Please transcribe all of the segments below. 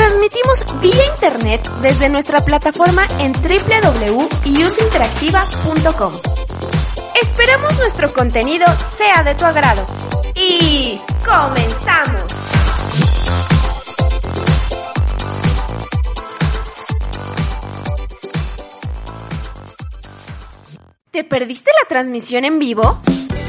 Transmitimos vía internet desde nuestra plataforma en www.useinteractiva.com. Esperamos nuestro contenido sea de tu agrado. Y comenzamos. ¿Te perdiste la transmisión en vivo?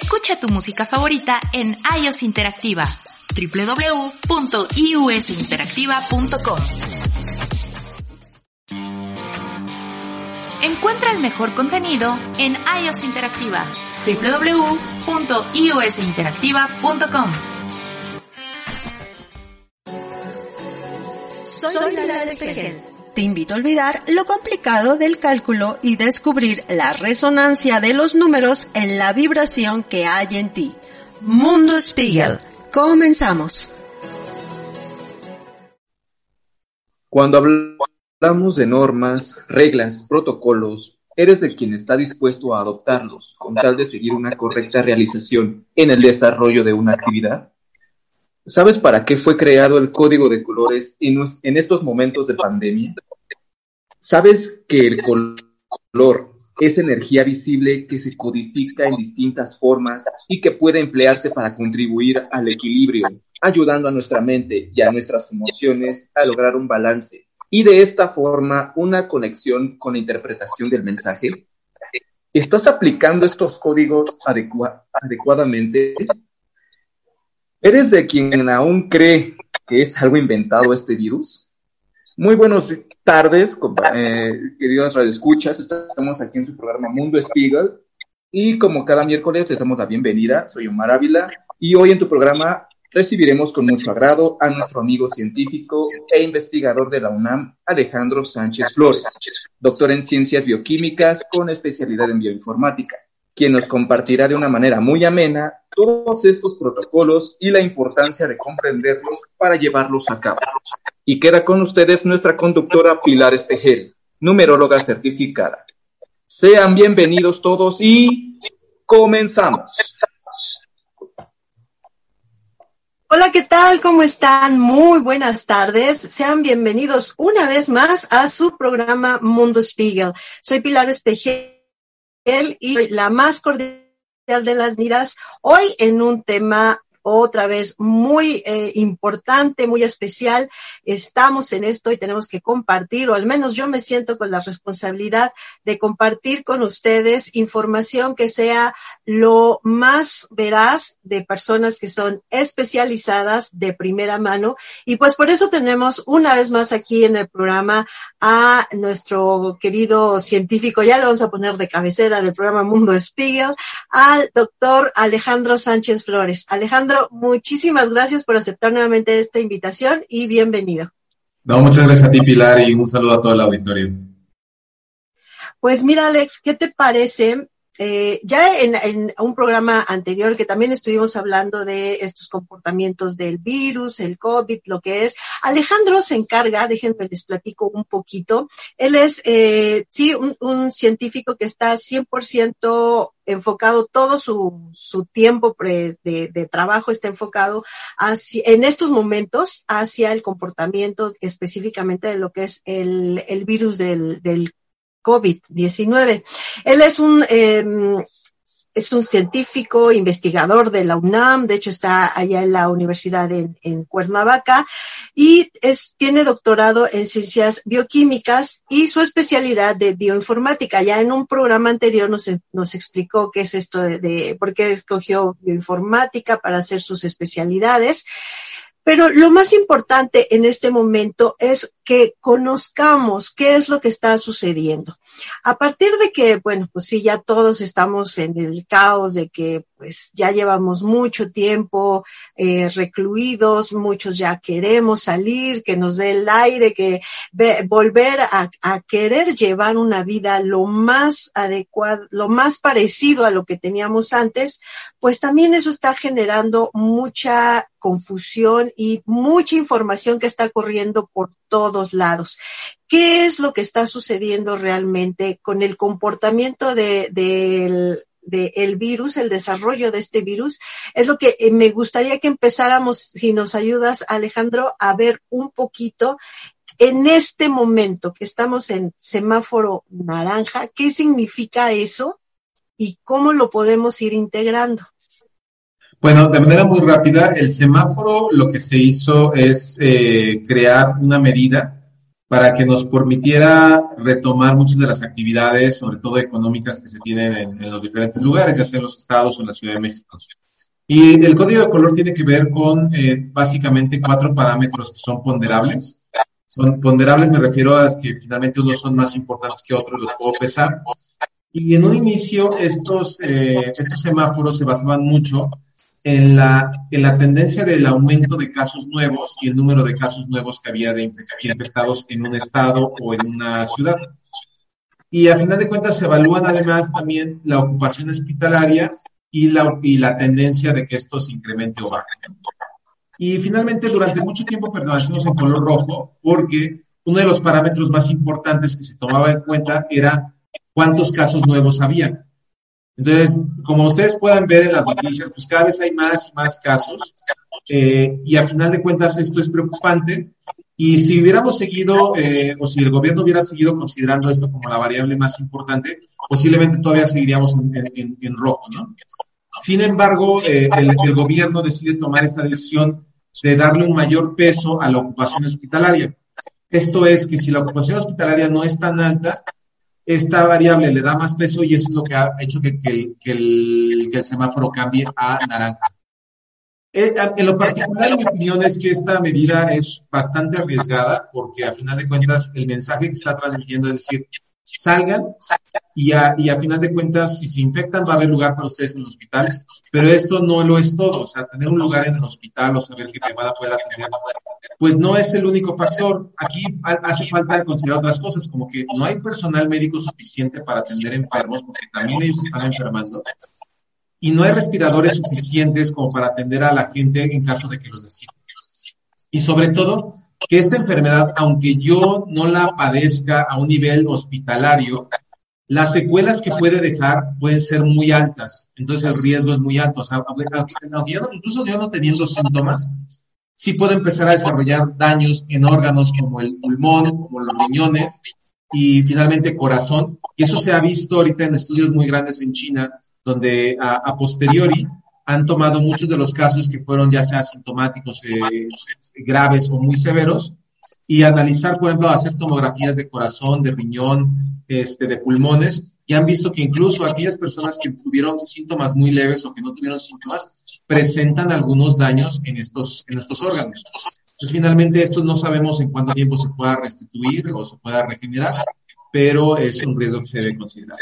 Escucha tu música favorita en iOS Interactiva www.iusinteractiva.com. Encuentra el mejor contenido en iOS Interactiva www.iusinteractiva.com. Soy Lara Espejel. Te invito a olvidar lo complicado del cálculo y descubrir la resonancia de los números en la vibración que hay en ti. Mundo Spiegel. Comenzamos. Cuando hablamos de normas, reglas, protocolos, eres de quien está dispuesto a adoptarlos con tal de seguir una correcta realización en el desarrollo de una actividad. ¿Sabes para qué fue creado el código de colores en estos momentos de pandemia? ¿Sabes que el color es energía visible que se codifica en distintas formas y que puede emplearse para contribuir al equilibrio, ayudando a nuestra mente y a nuestras emociones a lograr un balance y de esta forma una conexión con la interpretación del mensaje? ¿Estás aplicando estos códigos adecuadamente? ¿Eres de quien aún cree que es algo inventado este virus? Muy buenos tardes, eh, queridos radioescuchas. Estamos aquí en su programa Mundo Spiegel. Y como cada miércoles les damos la bienvenida. Soy Omar Ávila. Y hoy en tu programa recibiremos con mucho agrado a nuestro amigo científico e investigador de la UNAM, Alejandro Sánchez Flores, doctor en ciencias bioquímicas con especialidad en bioinformática quien nos compartirá de una manera muy amena todos estos protocolos y la importancia de comprenderlos para llevarlos a cabo. Y queda con ustedes nuestra conductora Pilar Espejel, numeróloga certificada. Sean bienvenidos todos y comenzamos. Hola, ¿qué tal? ¿Cómo están? Muy buenas tardes. Sean bienvenidos una vez más a su programa Mundo Spiegel. Soy Pilar Espejel y la más cordial de las vidas, hoy en un tema otra vez muy eh, importante, muy especial. Estamos en esto y tenemos que compartir, o al menos yo me siento con la responsabilidad de compartir con ustedes información que sea lo más veraz de personas que son especializadas de primera mano. Y pues por eso tenemos una vez más aquí en el programa a nuestro querido científico, ya le vamos a poner de cabecera del programa Mundo Spiegel, al doctor Alejandro Sánchez Flores. Alejandro, muchísimas gracias por aceptar nuevamente esta invitación y bienvenido. No, muchas gracias a ti, Pilar, y un saludo a todo el auditorio. Pues mira, Alex, ¿qué te parece eh, ya en, un programa anterior que también estuvimos hablando de estos comportamientos del virus, el COVID, lo que es, Alejandro se encarga, déjenme les platico un poquito, él es, eh, sí, un, científico que está 100% enfocado, todo su, su tiempo de, de, trabajo está enfocado hacia, en estos momentos hacia el comportamiento específicamente de lo que es el, el virus del, del COVID-19. Él es un, em, es un científico, investigador de la UNAM, de hecho está allá en la Universidad en, Cuernavaca y es, tiene doctorado en ciencias bioquímicas y su especialidad de bioinformática. Ya en un programa anterior nos, nos explicó qué es esto de, de por qué escogió bioinformática para hacer sus especialidades. Pero lo más importante en este momento es que conozcamos qué es lo que está sucediendo. A partir de que, bueno, pues sí, ya todos estamos en el caos de que pues ya llevamos mucho tiempo eh, recluidos, muchos ya queremos salir, que nos dé el aire, que volver a, a, querer llevar una vida lo más adecuado, lo más parecido a lo que teníamos antes, pues también eso está generando mucha confusión y mucha información que está corriendo por todos lados. ¿Qué es lo que está sucediendo realmente con el comportamiento de, del del virus, el desarrollo de este virus, es lo que eh, me gustaría que empezáramos, si nos ayudas, Alejandro, a ver un poquito en este momento que estamos en semáforo naranja, ¿qué significa eso y cómo lo podemos ir integrando? Bueno, de manera muy rápida, el semáforo lo que se hizo es eh, crear una medida para que nos permitiera retomar muchas de las actividades, sobre todo económicas, que se tienen en, los diferentes lugares, ya sea en los estados o en la Ciudad de México. Y el código de color tiene que ver con eh, básicamente cuatro parámetros que son ponderables. Son ponderables me refiero a que finalmente unos son más importantes que otros, los puedo pesar. Y en un inicio estos, eh, estos semáforos se basaban mucho en la, en la tendencia del aumento de casos nuevos y el número de casos nuevos que había de infectados en un estado o en una ciudad. Y a final de cuentas se evalúan además también la ocupación hospitalaria y la, y la tendencia de que esto se incremente o baje. Y finalmente, durante mucho tiempo permanecimos en color rojo porque uno de los parámetros más importantes que se tomaba en cuenta era cuántos casos nuevos había. Entonces, como ustedes puedan ver en las noticias, pues cada vez hay más y más casos. Eh, y al final de cuentas esto es preocupante. Y si hubiéramos seguido, eh, o si el gobierno hubiera seguido considerando esto como la variable más importante, posiblemente todavía seguiríamos en, rojo, ¿no? Sin embargo, eh, el, el, gobierno decide tomar esta decisión de darle un mayor peso a la ocupación hospitalaria. Esto es que si la ocupación hospitalaria no es tan alta, esta variable le da más peso y eso es lo que ha hecho que, el, semáforo cambie a naranja. Eh, en lo particular, mi opinión es que esta medida es bastante arriesgada porque a final de cuentas el mensaje que está transmitiendo es decir, salgan y a, y a final de cuentas, si se infectan, va a haber lugar para ustedes en los hospitales, pero esto no lo es todo, o sea, tener un lugar en el hospital o saber que te van a poder atender, pues no es el único factor. Aquí hace falta considerar otras cosas, como que no hay personal médico suficiente para atender enfermos, porque también ellos están enfermando, y no hay respiradores suficientes como para atender a la gente en caso de que los necesiten. Y sobre todo, que esta enfermedad, aunque yo no la padezca a un nivel hospitalario, las secuelas que puede dejar pueden ser muy altas, entonces el riesgo es muy alto. O sea, incluso yo no teniendo síntomas, sí puede empezar a desarrollar daños en órganos como el pulmón, como los riñones y finalmente corazón. Y eso se ha visto ahorita en estudios muy grandes en China, donde a, posteriori han tomado muchos de los casos que fueron ya sea asintomáticos, eh, graves o muy severos, y analizar, por ejemplo, hacer tomografías de corazón, de riñón, este, de pulmones, y han visto que incluso aquellas personas que tuvieron síntomas muy leves o que no tuvieron síntomas, presentan algunos daños en estos, en estos órganos. Entonces, finalmente, esto no sabemos en cuánto tiempo se pueda restituir o se pueda regenerar, pero es un riesgo que se debe considerar.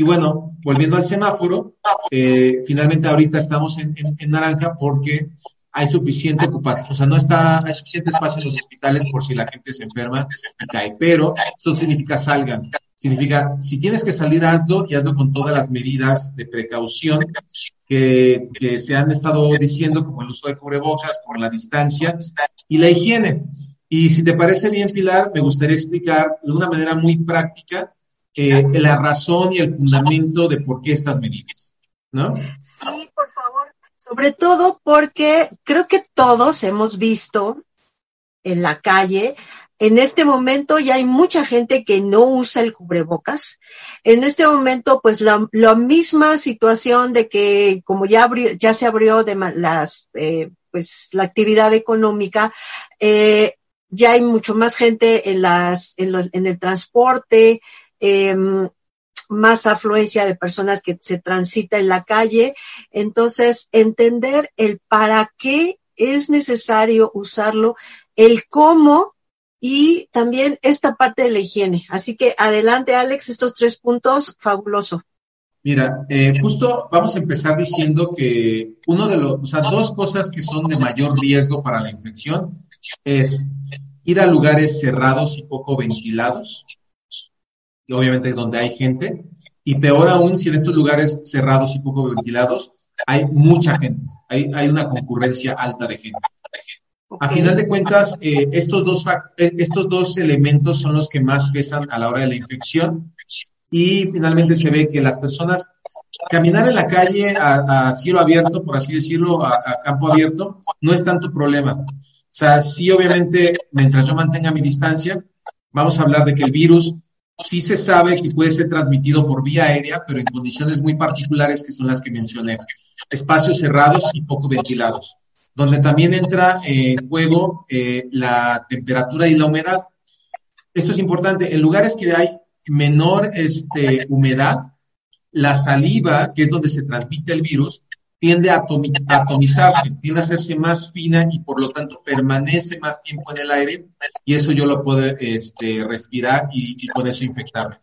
Y bueno, volviendo al semáforo, eh, finalmente ahorita estamos en, en naranja porque hay suficiente ocupación, o sea, no está, hay suficiente espacio en los hospitales por si la gente se enferma y cae, pero esto significa salgan, significa, si tienes que salir, hazlo y hazlo con todas las medidas de precaución que, que se han estado diciendo, como el uso de cubrebocas, como la distancia y la higiene. Y si te parece bien, Pilar, me gustaría explicar de una manera muy práctica eh, la razón y el fundamento de por qué estas medidas, ¿no? Sí, por favor sobre todo porque creo que todos hemos visto en la calle en este momento ya hay mucha gente que no usa el cubrebocas. En este momento, pues la, misma situación de que como ya abrió, ya se abrió de las, eh, pues la actividad económica, eh, ya hay mucho más gente en las, en, en el transporte, em, más afluencia de personas que se transita en la calle. Entonces, entender el para qué es necesario usarlo, el cómo y también esta parte de la higiene. Así que adelante, Alex, estos tres puntos, fabuloso. Mira, eh, justo vamos a empezar diciendo que uno de los, o sea, dos cosas que son de mayor riesgo para la infección es ir a lugares cerrados y poco ventilados, obviamente donde hay gente, y peor aún si en estos lugares cerrados y poco ventilados hay mucha gente, hay, hay una concurrencia alta de gente. A final de cuentas, eh, estos, dos, eh, estos dos elementos son los que más pesan a la hora de la infección y finalmente se ve que las personas caminar en la calle a, cielo abierto, por así decirlo, a, campo abierto, no es tanto problema. O sea, sí, obviamente, mientras yo mantenga mi distancia, vamos a hablar de que el virus sí se sabe que puede ser transmitido por vía aérea, pero en condiciones muy particulares que son las que mencioné. Espacios cerrados y poco ventilados donde también entra en juego eh, la temperatura y la humedad. Esto es importante. En lugares que hay menor este, humedad, la saliva, que es donde se transmite el virus, tiende a atomizarse, tiende a hacerse más fina y por lo tanto permanece más tiempo en el aire y eso yo lo puedo este, respirar y, con eso infectarme.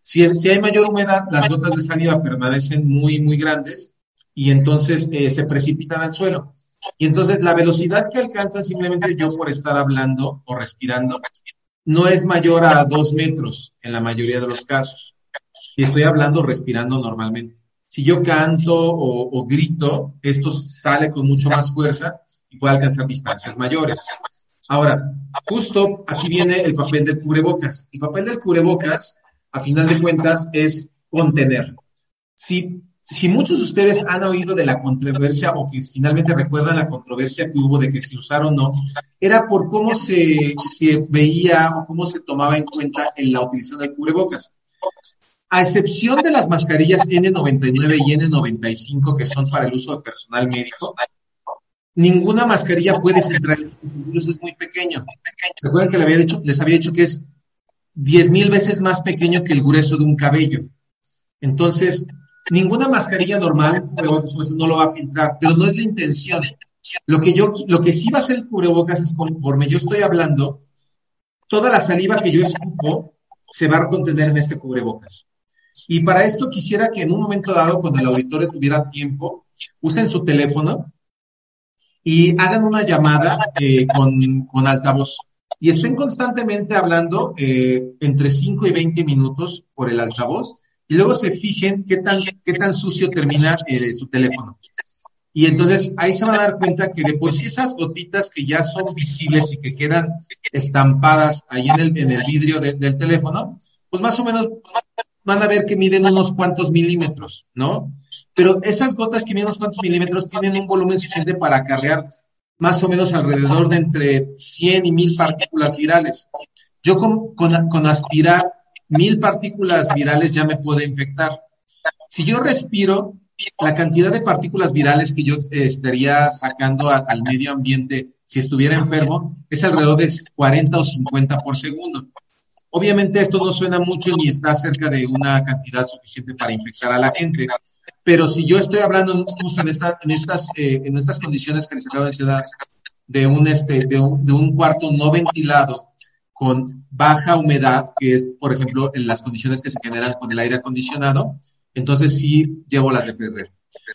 Si, si, hay mayor humedad, las gotas de saliva permanecen muy, muy grandes y entonces eh, se precipitan al suelo. Y entonces la velocidad que alcanza simplemente yo por estar hablando o respirando no es mayor a dos metros en la mayoría de los casos. Y estoy hablando respirando normalmente. Si yo canto o, grito, esto sale con mucho más fuerza y puede alcanzar distancias mayores. Ahora, justo aquí viene el papel del cubrebocas. El papel del cubrebocas, a final de cuentas, es contener. Si si muchos de ustedes han oído de la controversia o que finalmente recuerdan la controversia que hubo de que se usaron o no, era por cómo se, veía o cómo se tomaba en cuenta en la utilización del cubrebocas. A excepción de las mascarillas N99 y N95 que son para el uso de personal médico, ninguna mascarilla puede centrar, el virus es muy pequeño. Recuerden que les había dicho, les había dicho que es 10.000 veces más pequeño que el grueso de un cabello. Entonces, Ninguna mascarilla normal, no lo va a filtrar, pero no es la intención. Lo que yo, lo que sí va a hacer el cubrebocas es conforme yo estoy hablando, toda la saliva que yo escupo se va a contener en este cubrebocas. Y para esto quisiera que en un momento dado, cuando el auditorio tuviera tiempo, usen su teléfono y hagan una llamada eh, con, altavoz. Y estén constantemente hablando eh, entre 5 y 20 minutos por el altavoz y luego se fijen qué tan, qué tan sucio termina eh, su teléfono. Y entonces ahí se van a dar cuenta que de por esas gotitas que ya son visibles y que quedan estampadas ahí en el, en el vidrio del teléfono, pues más o menos van a ver que miden unos cuantos milímetros, ¿no? Pero esas gotas que miden unos cuantos milímetros tienen un volumen suficiente para acarrear más o menos alrededor de entre 100 y 1000 partículas virales. Yo con, con, con aspirar mil partículas virales ya me puede infectar. Si yo respiro, la cantidad de partículas virales que yo eh, estaría sacando al medio ambiente si estuviera enfermo es alrededor de 40 o 50 por segundo. Obviamente esto no suena mucho ni está cerca de una cantidad suficiente para infectar a la gente, pero si yo estoy hablando justo en, en, estas, eh, en estas condiciones que les acabo de mencionar, de un, este, de un, de un cuarto no ventilado, con baja humedad, que es, por ejemplo, en las condiciones que se generan con el aire acondicionado, entonces sí llevo las de perder.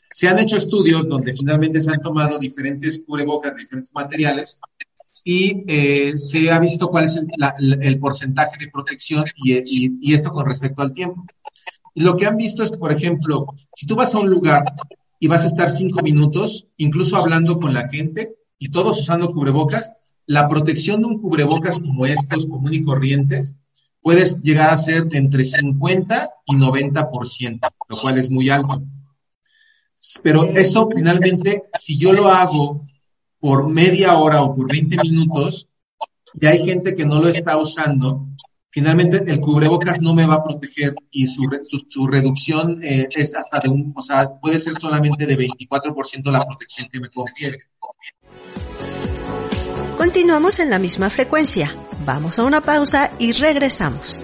Se han hecho estudios donde finalmente se han tomado diferentes cubrebocas de diferentes materiales y eh, se ha visto cuál es el, porcentaje de protección y, y, esto con respecto al tiempo. Y lo que han visto es que, por ejemplo, si tú vas a un lugar y vas a estar cinco minutos, incluso hablando con la gente y todos usando cubrebocas, la protección de un cubrebocas como estos, común y corrientes, puede llegar a ser entre 50 y 90%, lo cual es muy alto. Pero esto finalmente, si yo lo hago por media hora o por 20 minutos, y hay gente que no lo está usando, finalmente el cubrebocas no me va a proteger y su, su, reducción eh, es hasta de un, o sea, puede ser solamente de 24% la protección que me confiere. Continuamos en la misma frecuencia. Vamos a una pausa y regresamos.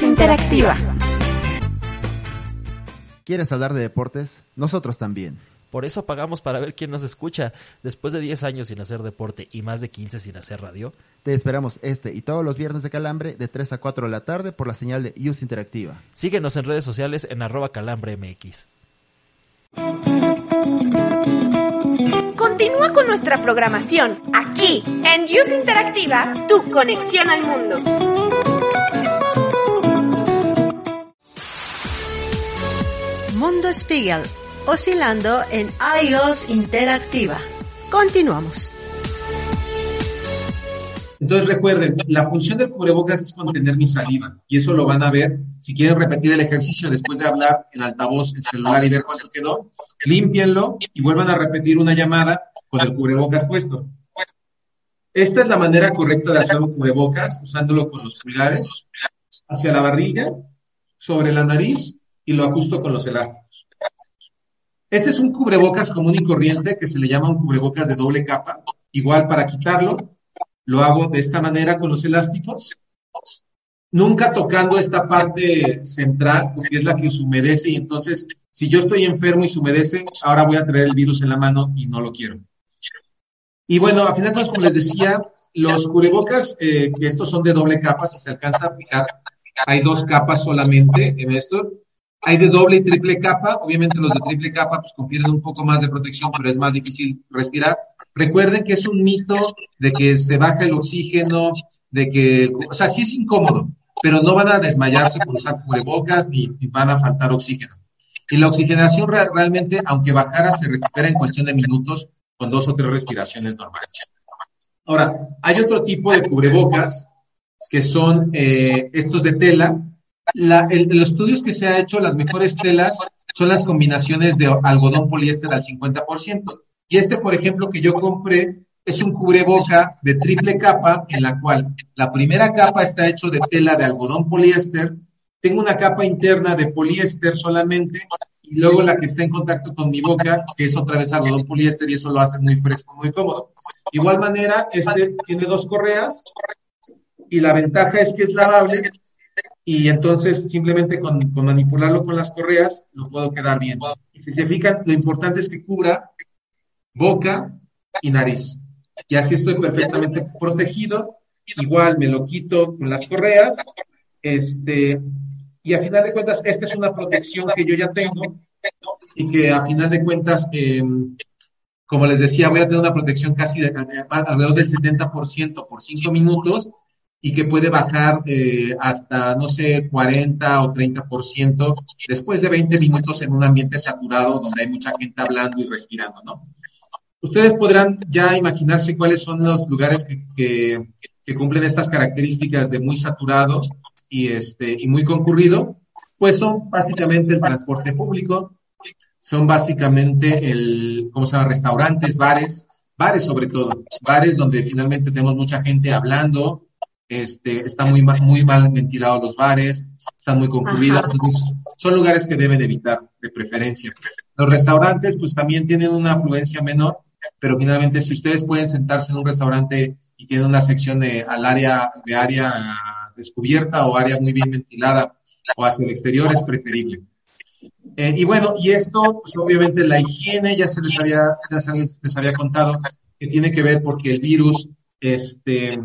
Interactiva. ¿Quieres hablar de deportes? Nosotros también. Por eso pagamos para ver quién nos escucha. Después de 10 años sin hacer deporte y más de 15 sin hacer radio. Te esperamos este y todos los viernes de Calambre de 3 a 4 de la tarde por la señal de IUS Interactiva. Síguenos en redes sociales en arroba calambremx. Continúa con nuestra programación aquí en IUS Interactiva, tu conexión al mundo. Mundo Spiegel, oscilando en iOS Interactiva. Continuamos. Entonces recuerden, la función del cubrebocas es contener mi saliva y eso lo van a ver. Si quieren repetir el ejercicio después de hablar en altavoz, en celular y ver cuánto quedó, límpienlo y vuelvan a repetir una llamada con el cubrebocas puesto. Esta es la manera correcta de hacer un cubrebocas, usándolo con los pulgares hacia la barriga, sobre la nariz y lo ajusto con los elásticos. Este es un cubrebocas común y corriente que se le llama un cubrebocas de doble capa. Igual para quitarlo, lo hago de esta manera con los elásticos, nunca tocando esta parte central, porque es la que se humedece y entonces si yo estoy enfermo y se humedece, ahora voy a traer el virus en la mano y no lo quiero. Y bueno, a final de como les decía, los cubrebocas, eh, estos son de doble capa, si se alcanza a fijar, hay dos capas solamente en esto. Hay de doble y triple capa. Obviamente los de triple capa pues confieren un poco más de protección, pero es más difícil respirar. Recuerden que es un mito de que se baja el oxígeno, de que, o sea, sí es incómodo, pero no van a desmayarse por usar cubrebocas ni, van a faltar oxígeno. Y la oxigenación realmente, aunque bajara, se recupera en cuestión de minutos con dos o tres respiraciones normales. Ahora, hay otro tipo de cubrebocas que son eh, estos de tela, la, el, los estudios que se ha hecho, las mejores telas son las combinaciones de algodón poliéster al 50%. Y este, por ejemplo, que yo compré, es un cubreboca de triple capa, en la cual la primera capa está hecho de tela de algodón poliéster, tengo una capa interna de poliéster solamente, y luego la que está en contacto con mi boca, que es otra vez algodón poliéster, y eso lo hace muy fresco, muy cómodo. Igual manera, este tiene dos correas, y la ventaja es que es lavable y entonces simplemente con, manipularlo con las correas lo puedo quedar bien. Y si se fijan, lo importante es que cubra boca y nariz. Y así estoy perfectamente protegido. Igual me lo quito con las correas. Este, y a final de cuentas, esta es una protección que yo ya tengo y que a final de cuentas, em, como les decía, voy a tener una protección casi de, alrededor del 70% por 5 minutos y que puede bajar eh, hasta, no sé, 40 o 30% después de 20 minutos en un ambiente saturado donde hay mucha gente hablando y respirando, ¿no? Ustedes podrán ya imaginarse cuáles son los lugares que, que, cumplen estas características de muy saturado y, este, y muy concurrido, pues son básicamente el transporte público, son básicamente el, ¿cómo se llama? Restaurantes, bares, bares sobre todo, bares donde finalmente tenemos mucha gente hablando, este, están muy, muy mal ventilados los bares, están muy concluidos, son lugares que deben evitar de preferencia. Los restaurantes pues también tienen una afluencia menor, pero finalmente si ustedes pueden sentarse en un restaurante y tienen una sección de, al área, de área descubierta o área muy bien ventilada o hacia el exterior es preferible. Eh, y bueno, y esto, pues obviamente la higiene ya se les había, ya se les había contado que tiene que ver porque el virus, este,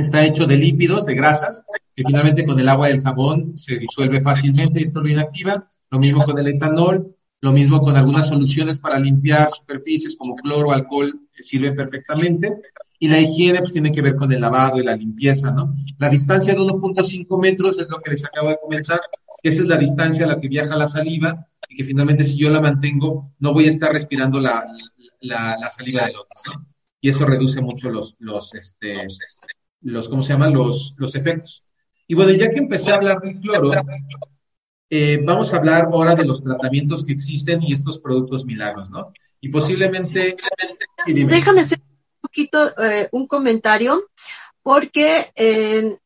está hecho de lípidos, de grasas, que finalmente con el agua del jabón se disuelve fácilmente y esto lo inactiva. Lo mismo con el etanol, lo mismo con algunas soluciones para limpiar superficies como cloro, alcohol, que sirven perfectamente. Y la higiene pues tiene que ver con el lavado y la limpieza, ¿no? La distancia de 1.5 metros es lo que les acabo de comentar. Esa es la distancia a la que viaja la saliva y que finalmente si yo la mantengo no voy a estar respirando la, saliva del otro, ¿no? Y eso reduce mucho los, los, este, ¿cómo se llaman? Los, los efectos. Y bueno, ya que empecé a hablar del cloro, eh, vamos a hablar ahora de los tratamientos que existen y estos productos milagros, ¿no? Y posiblemente... Déjame hacer un poquito eh, un comentario, porque eh,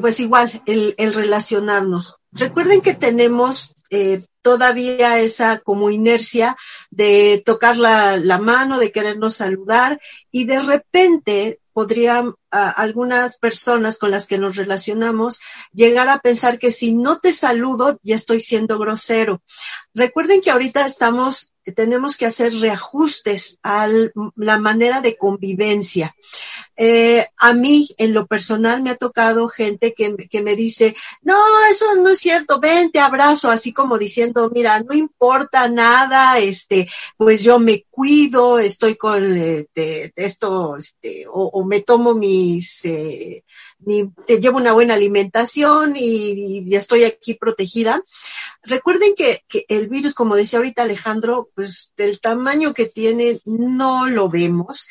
pues igual el, el, relacionarnos. Recuerden que tenemos todavía esa como inercia de tocar la, la, mano, de querernos saludar y de repente podrían algunas personas con las que nos relacionamos llegar a pensar que si no te saludo ya estoy siendo grosero. Recuerden que ahorita estamos tenemos que hacer reajustes a la manera de convivencia. Eh, a mí, en lo personal, me ha tocado gente que, me dice, no, eso no es cierto, ven, te abrazo, así como diciendo, mira, no importa nada, este, pues yo me cuido, estoy con este, esto, este, o, me tomo mis, eh, te llevo una buena alimentación y, y estoy aquí protegida. Recuerden que, que, el virus, como decía ahorita Alejandro, pues del tamaño que tiene no lo vemos.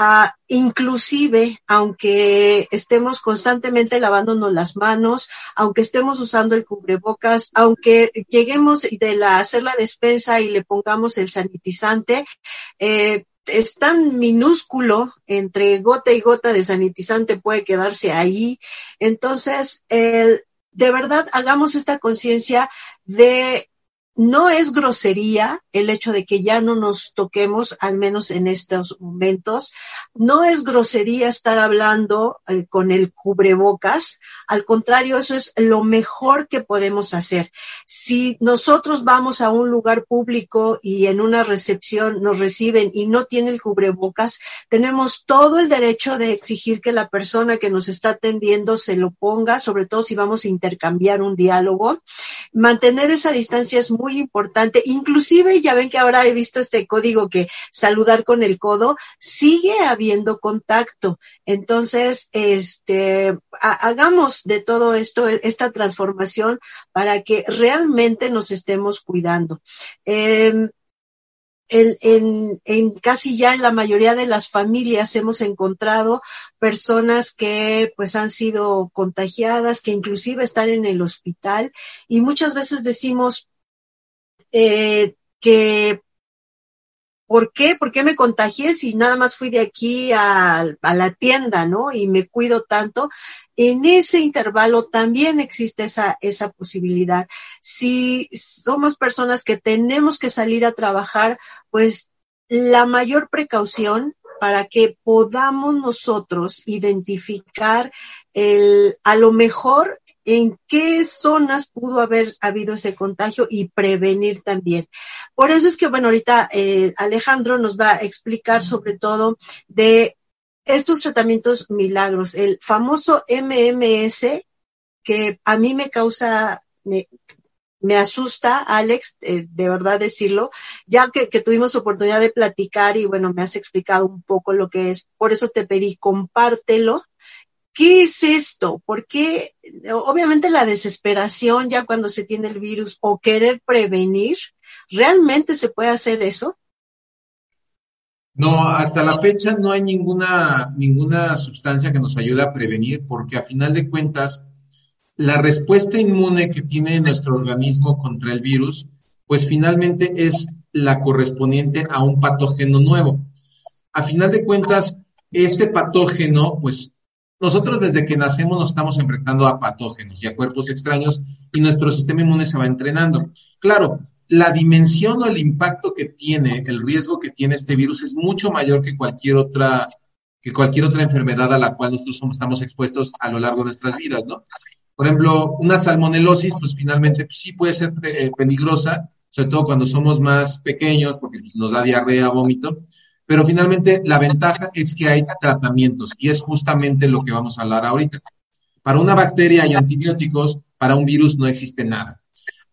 Uh, inclusive, aunque estemos constantemente lavándonos las manos, aunque estemos usando el cubrebocas, aunque lleguemos de la, hacer la despensa y le pongamos el sanitizante, eh, es tan minúsculo entre gota y gota de sanitizante puede quedarse ahí. Entonces, de verdad hagamos esta conciencia de no es grosería el hecho de que ya no nos toquemos, al menos en estos momentos. No es grosería estar hablando eh, con el cubrebocas. Al contrario, eso es lo mejor que podemos hacer. Si nosotros vamos a un lugar público y en una recepción nos reciben y no tiene el cubrebocas, tenemos todo el derecho de exigir que la persona que nos está atendiendo se lo ponga, sobre todo si vamos a intercambiar un diálogo. Mantener esa distancia es muy muy importante. Inclusive ya ven que ahora he visto este código que saludar con el codo, sigue habiendo contacto. Entonces, este, hagamos de todo esto, esta transformación para que realmente nos estemos cuidando. En, en, en, casi ya en la mayoría de las familias hemos encontrado personas que pues han sido contagiadas, que inclusive están en el hospital y muchas veces decimos, eh, que ¿por qué? ¿Por qué me contagié si nada más fui de aquí a, a, la tienda, ¿no? Y me cuido tanto. En ese intervalo también existe esa, esa posibilidad. Si somos personas que tenemos que salir a trabajar, pues la mayor precaución para que podamos nosotros identificar el, a lo mejor en qué zonas pudo haber habido ese contagio y prevenir también. Por eso es que, bueno, ahorita eh, Alejandro nos va a explicar sobre todo de estos tratamientos milagros, el famoso MMS, que a mí me causa, me, me asusta, Alex, eh, de verdad decirlo, ya que, que, tuvimos oportunidad de platicar y bueno, me has explicado un poco lo que es. Por eso te pedí, compártelo ¿Qué es esto? ¿Por qué? Obviamente la desesperación ya cuando se tiene el virus o querer prevenir, ¿realmente se puede hacer eso? No, hasta la fecha no hay ninguna, ninguna sustancia que nos ayude a prevenir porque a final de cuentas la respuesta inmune que tiene nuestro organismo contra el virus, pues finalmente es la correspondiente a un patógeno nuevo. A final de cuentas, ese patógeno, pues nosotros desde que nacemos nos estamos enfrentando a patógenos y a cuerpos extraños y nuestro sistema inmune se va entrenando. Claro, la dimensión o el impacto que tiene, el riesgo que tiene este virus es mucho mayor que cualquier otra, que cualquier otra enfermedad a la cual nosotros estamos expuestos a lo largo de nuestras vidas, ¿no? Por ejemplo, una salmonelosis, pues finalmente pues, sí puede ser eh, peligrosa, sobre todo cuando somos más pequeños, porque nos da diarrea, vómito, pero finalmente la ventaja es que hay tratamientos y es justamente lo que vamos a hablar ahorita. Para una bacteria hay antibióticos, para un virus no existe nada.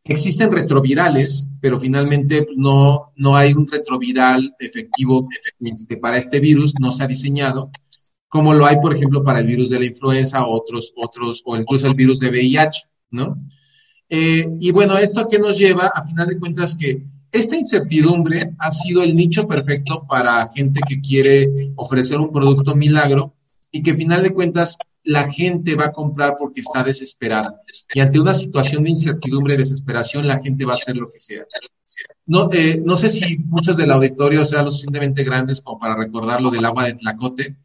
Existen retrovirales, pero finalmente no, no hay un retroviral efectivo este, para este virus, no se ha diseñado, como lo hay, por ejemplo, para el virus de la influenza, otros, otros, o incluso el virus de VIH, ¿no? Eh, y bueno, ¿esto a qué nos lleva? A final de cuentas que esta incertidumbre ha sido el nicho perfecto para gente que quiere ofrecer un producto milagro y que final de cuentas la gente va a comprar porque está desesperada. Y ante una situación de incertidumbre desesperación, la gente va a hacer lo que sea. No, eh, no sé si muchos del auditorio sean lo suficientemente grandes como para recordar lo del agua de Tlacote.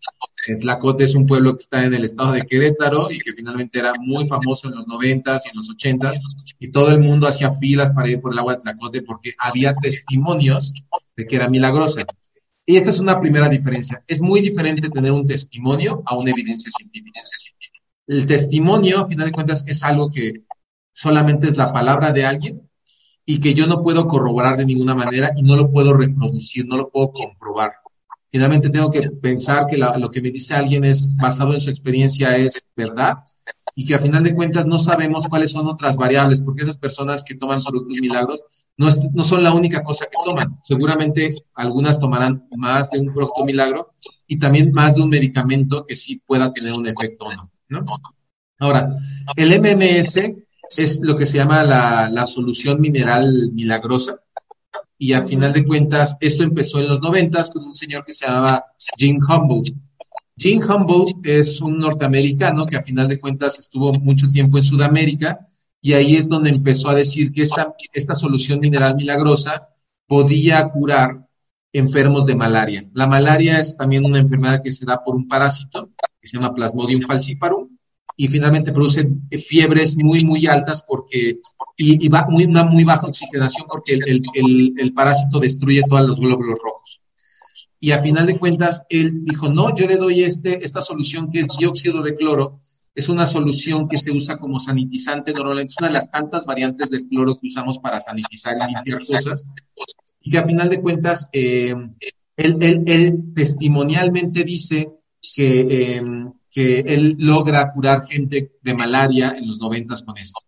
Tlacote es un pueblo que está en el estado de Querétaro y que finalmente era muy famoso en los noventas y en los ochentas y todo el mundo hacía filas para ir por el agua de Tlacote porque había testimonios de que era milagrosa. Y esta es una primera diferencia. Es muy diferente tener un testimonio a una evidencia científica. El testimonio, a final de cuentas, es algo que solamente es la palabra de alguien y que yo no puedo corroborar de ninguna manera y no lo puedo reproducir, no lo puedo comprobar. Finalmente tengo que pensar que lo que me dice alguien es basado en su experiencia es verdad y que a final de cuentas no sabemos cuáles son otras variables, porque esas personas que toman productos milagros no, no son la única cosa que toman. Seguramente algunas tomarán más de un producto milagro y también más de un medicamento que sí pueda tener un efecto o no. ¿no? Ahora, el MMS es lo que se llama la, la solución mineral milagrosa. Y a final de cuentas, esto empezó en los noventas con un señor que se llamaba Jim Humboldt Jim Humboldt es un norteamericano que a final de cuentas estuvo mucho tiempo en Sudamérica y ahí es donde empezó a decir que esta, esta solución mineral milagrosa podía curar enfermos de malaria. La malaria es también una enfermedad que se da por un parásito que se llama Plasmodium falciparum y finalmente produce fiebres muy, muy altas porque, y, va muy, una muy baja oxigenación porque el, el, el parásito destruye todos los glóbulos rojos. Y a final de cuentas él dijo, no, yo le doy este, esta solución que es dióxido de cloro, es una solución que se usa como sanitizante normalmente, es una de las tantas variantes del cloro que usamos para sanitizar y limpiar cosas, y que a final de cuentas eh, él, él, él, testimonialmente dice que, eh, que él logra curar gente de malaria en los noventas con esto.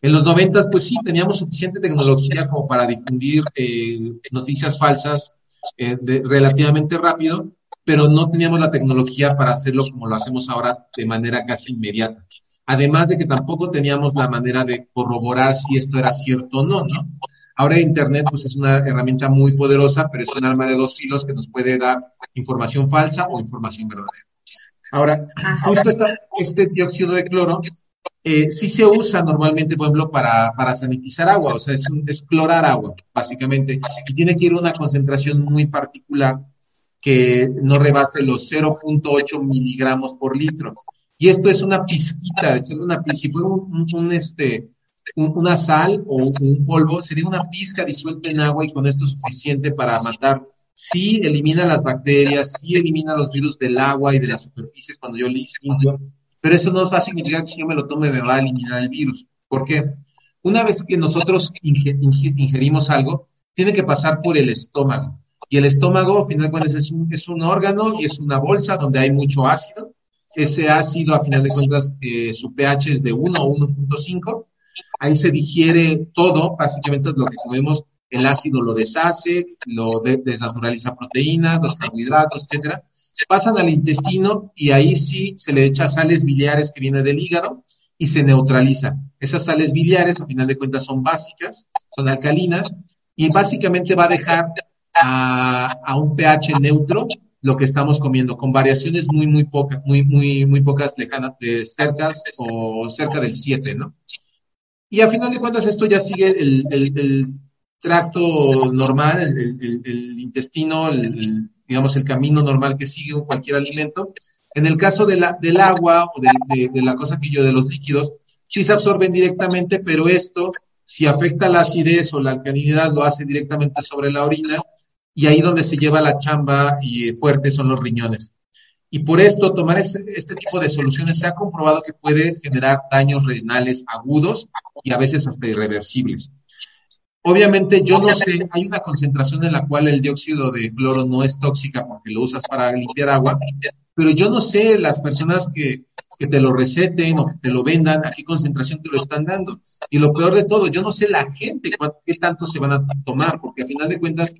En los noventas, pues sí, teníamos suficiente tecnología como para difundir eh, noticias falsas, eh, relativamente rápido, pero no teníamos la tecnología para hacerlo como lo hacemos ahora de manera casi inmediata. Además de que tampoco teníamos la manera de corroborar si esto era cierto o no, ¿no? Ahora Internet pues es una herramienta muy poderosa, pero es un arma de dos filos que nos puede dar información falsa o información verdadera. Ahora, justo este dióxido de cloro eh, sí se usa normalmente, por ejemplo, para, para sanitizar agua, o sea, es, un, es clorar agua, básicamente, y tiene que ir a una concentración muy particular que no rebase los 0.8 miligramos por litro. Y esto es una pizquita, es una, si fuera un, un, este, una sal o un polvo, sería una pizca disuelta en agua y con esto es suficiente para matar. Sí elimina las bacterias, sí elimina los virus del agua y de las superficies cuando yo limpio, pero eso no va a significar que si yo me lo tome me va a eliminar el virus. ¿Por qué? Una vez que nosotros ingerimos algo, tiene que pasar por el estómago. Y el estómago, a final de cuentas, es un, es órgano y es una bolsa donde hay mucho ácido. Ese ácido, a final de cuentas, eh, su pH es de 1 o 1.5. Ahí se digiere todo, básicamente lo que sabemos, el ácido lo deshace, lo desnaturaliza proteínas, los carbohidratos, etcétera se pasan al intestino y ahí sí se le echa sales biliares que vienen del hígado y se neutraliza. Esas sales biliares, a final de cuentas, son básicas, son alcalinas y básicamente va a dejar a, un pH neutro lo que estamos comiendo, con variaciones muy, muy pocas, muy, muy, muy pocas lejanas, cercas o cerca del 7, ¿no? Y a final de cuentas esto ya sigue el, el, tracto normal, el, intestino, el, digamos, el camino normal que sigue cualquier alimento. En el caso del agua o de, la cosa que yo, de los líquidos, sí se absorben directamente, pero esto, si afecta la acidez o la alcalinidad, lo hace directamente sobre la orina y ahí donde se lleva la chamba y fuerte son los riñones. Y por esto, tomar este, este tipo de soluciones se ha comprobado que puede generar daños renales agudos y a veces hasta irreversibles. Obviamente yo no sé, hay una concentración en la cual el dióxido de cloro no es tóxica porque lo usas para limpiar agua, pero yo no sé las personas que que te lo receten o que te lo vendan, a qué concentración te lo están dando. Y lo peor de todo, yo no sé la gente qué tanto se van a tomar, porque a final de cuentas,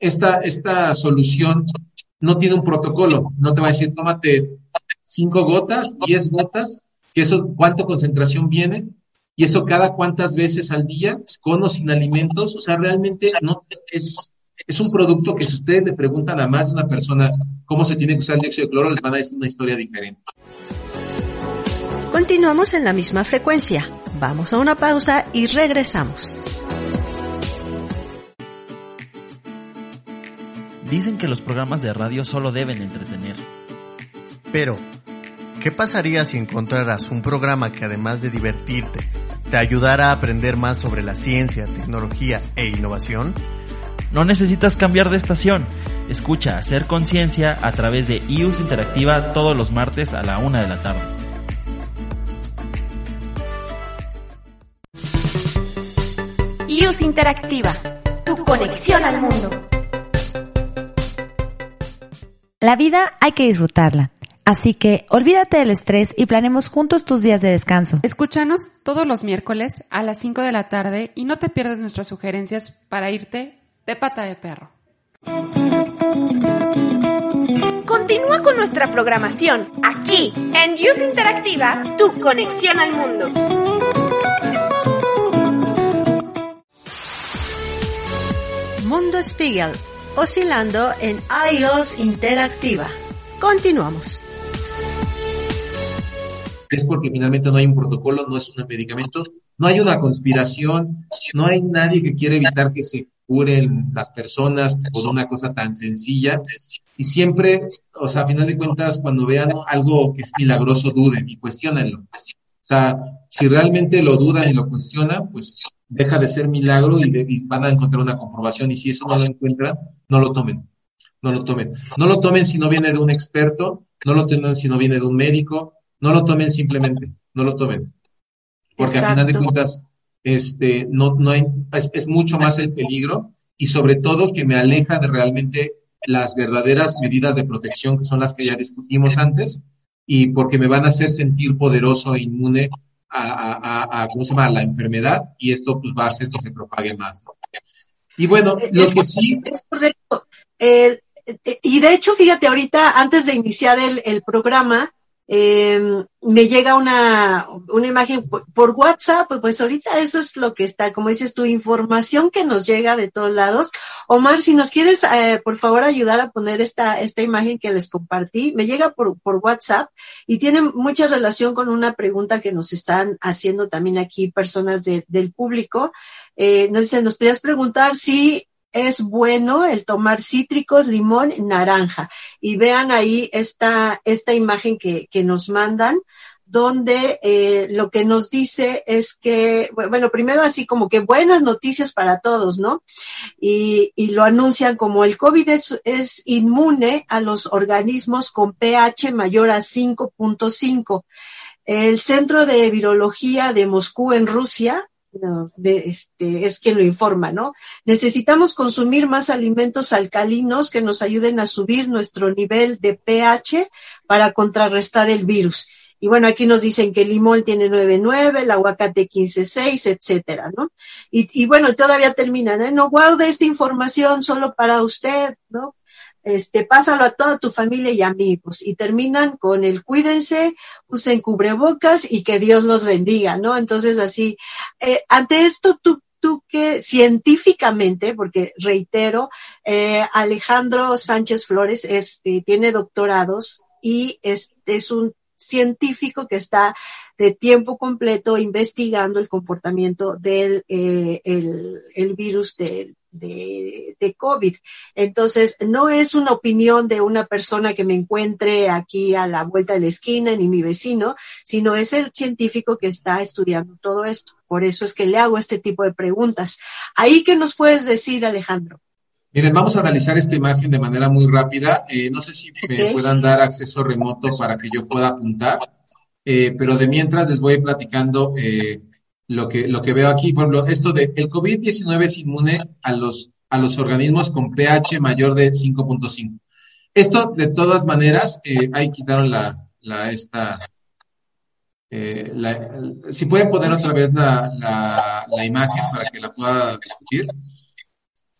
esta, esta solución no tiene un protocolo, no te va a decir, tómate cinco gotas, diez gotas, que eso, cuánta concentración viene, y eso cada cuántas veces al día, con o sin alimentos, o sea, realmente no es, es un producto que si ustedes le preguntan a más de una persona cómo se tiene que usar el dióxido de cloro, les van a decir una historia diferente. Continuamos en la misma frecuencia. Vamos a una pausa y regresamos. Dicen que los programas de radio solo deben entretener. Pero, ¿qué pasaría si encontraras un programa que además de divertirte, te ayudara a aprender más sobre la ciencia, tecnología e innovación? No necesitas cambiar de estación. Escucha Hacer Conciencia a través de IUS Interactiva todos los martes a la una de la tarde. IUS Interactiva, tu conexión al mundo. La vida hay que disfrutarla. Así que olvídate del estrés y planemos juntos tus días de descanso. Escúchanos todos los miércoles a las 5 de la tarde y no te pierdas nuestras sugerencias para irte de pata de perro. Continúa con nuestra programación aquí en Use Interactiva, tu conexión al mundo. Mundo Spiegel, oscilando en iOS Interactiva. Continuamos. Es porque finalmente no hay un protocolo, no es un medicamento, no hay una conspiración, no hay nadie que quiera evitar que se curen las personas por una cosa tan sencilla. Y siempre, o sea, a final de cuentas, cuando vean algo que es milagroso, duden y cuestionenlo. O sea, si realmente lo dudan y lo cuestionan, pues deja de ser milagro y, van a encontrar una comprobación. Y si eso no lo encuentran, no lo tomen. No lo tomen. No lo tomen si no viene de un experto, no lo tomen si no viene de un médico, no lo tomen simplemente, no lo tomen. Porque a final de cuentas, este, no, no hay, es, es, mucho más el peligro y sobre todo que me aleja de realmente las verdaderas medidas de protección que son las que ya discutimos antes y porque me van a hacer sentir poderoso e inmune a, a, ¿cómo se llama?, la enfermedad y esto pues va a hacer que se propague más. Y bueno, lo que sí... Es correcto. Eh, y de hecho, fíjate, ahorita, antes de iniciar el, el programa, eh, me llega una, una imagen por, WhatsApp, pues, pues ahorita eso es lo que está, como dices tu información que nos llega de todos lados. Omar, si nos quieres, eh, por favor, ayudar a poner esta, esta imagen que les compartí, me llega por, por WhatsApp y tiene mucha relación con una pregunta que nos están haciendo también aquí personas del público. Eh, nos dicen, nos podías preguntar si es bueno el tomar cítricos, limón, naranja. Y vean ahí esta, esta imagen que, que nos mandan, donde eh, lo que nos dice es que, bueno, primero así como que buenas noticias para todos, ¿no? Y, y lo anuncian como el COVID es, es inmune a los organismos con pH mayor a 5.5. El Centro de Virología de Moscú en Rusia de, este, es quien lo informa, ¿no? Necesitamos consumir más alimentos alcalinos que nos ayuden a subir nuestro nivel de pH para contrarrestar el virus. Y bueno, aquí nos dicen que el limón tiene 9.9, el aguacate 15.6, etcétera, ¿no? Y, y bueno, todavía terminan, ¿eh? No guarde esta información solo para usted, ¿no? Este, pásalo a toda tu familia y amigos. Y terminan con el cuídense, usen cubrebocas y que Dios los bendiga, ¿no? Entonces, así, eh, ante esto, tú, tú que científicamente, porque reitero, eh, Alejandro Sánchez Flores es, eh, tiene doctorados y es, es un científico que está de tiempo completo investigando el comportamiento del eh, el, el virus del de, de, COVID. Entonces, no es una opinión de una persona que me encuentre aquí a la vuelta de la esquina, ni mi vecino, sino es el científico que está estudiando todo esto. Por eso es que le hago este tipo de preguntas. ¿Ahí qué nos puedes decir, Alejandro? Miren, vamos a analizar esta imagen de manera muy rápida. Eh, no sé si me puedan dar acceso remoto para que yo pueda apuntar, eh, pero de mientras les voy platicando eh, lo que, lo que veo aquí, por ejemplo, esto de el COVID-19 es inmune a los, a los organismos con pH mayor de 5.5. Esto, de todas maneras, eh, ahí quitaron la, la, esta, eh, la- si pueden poner otra vez la, la- la imagen para que la pueda discutir.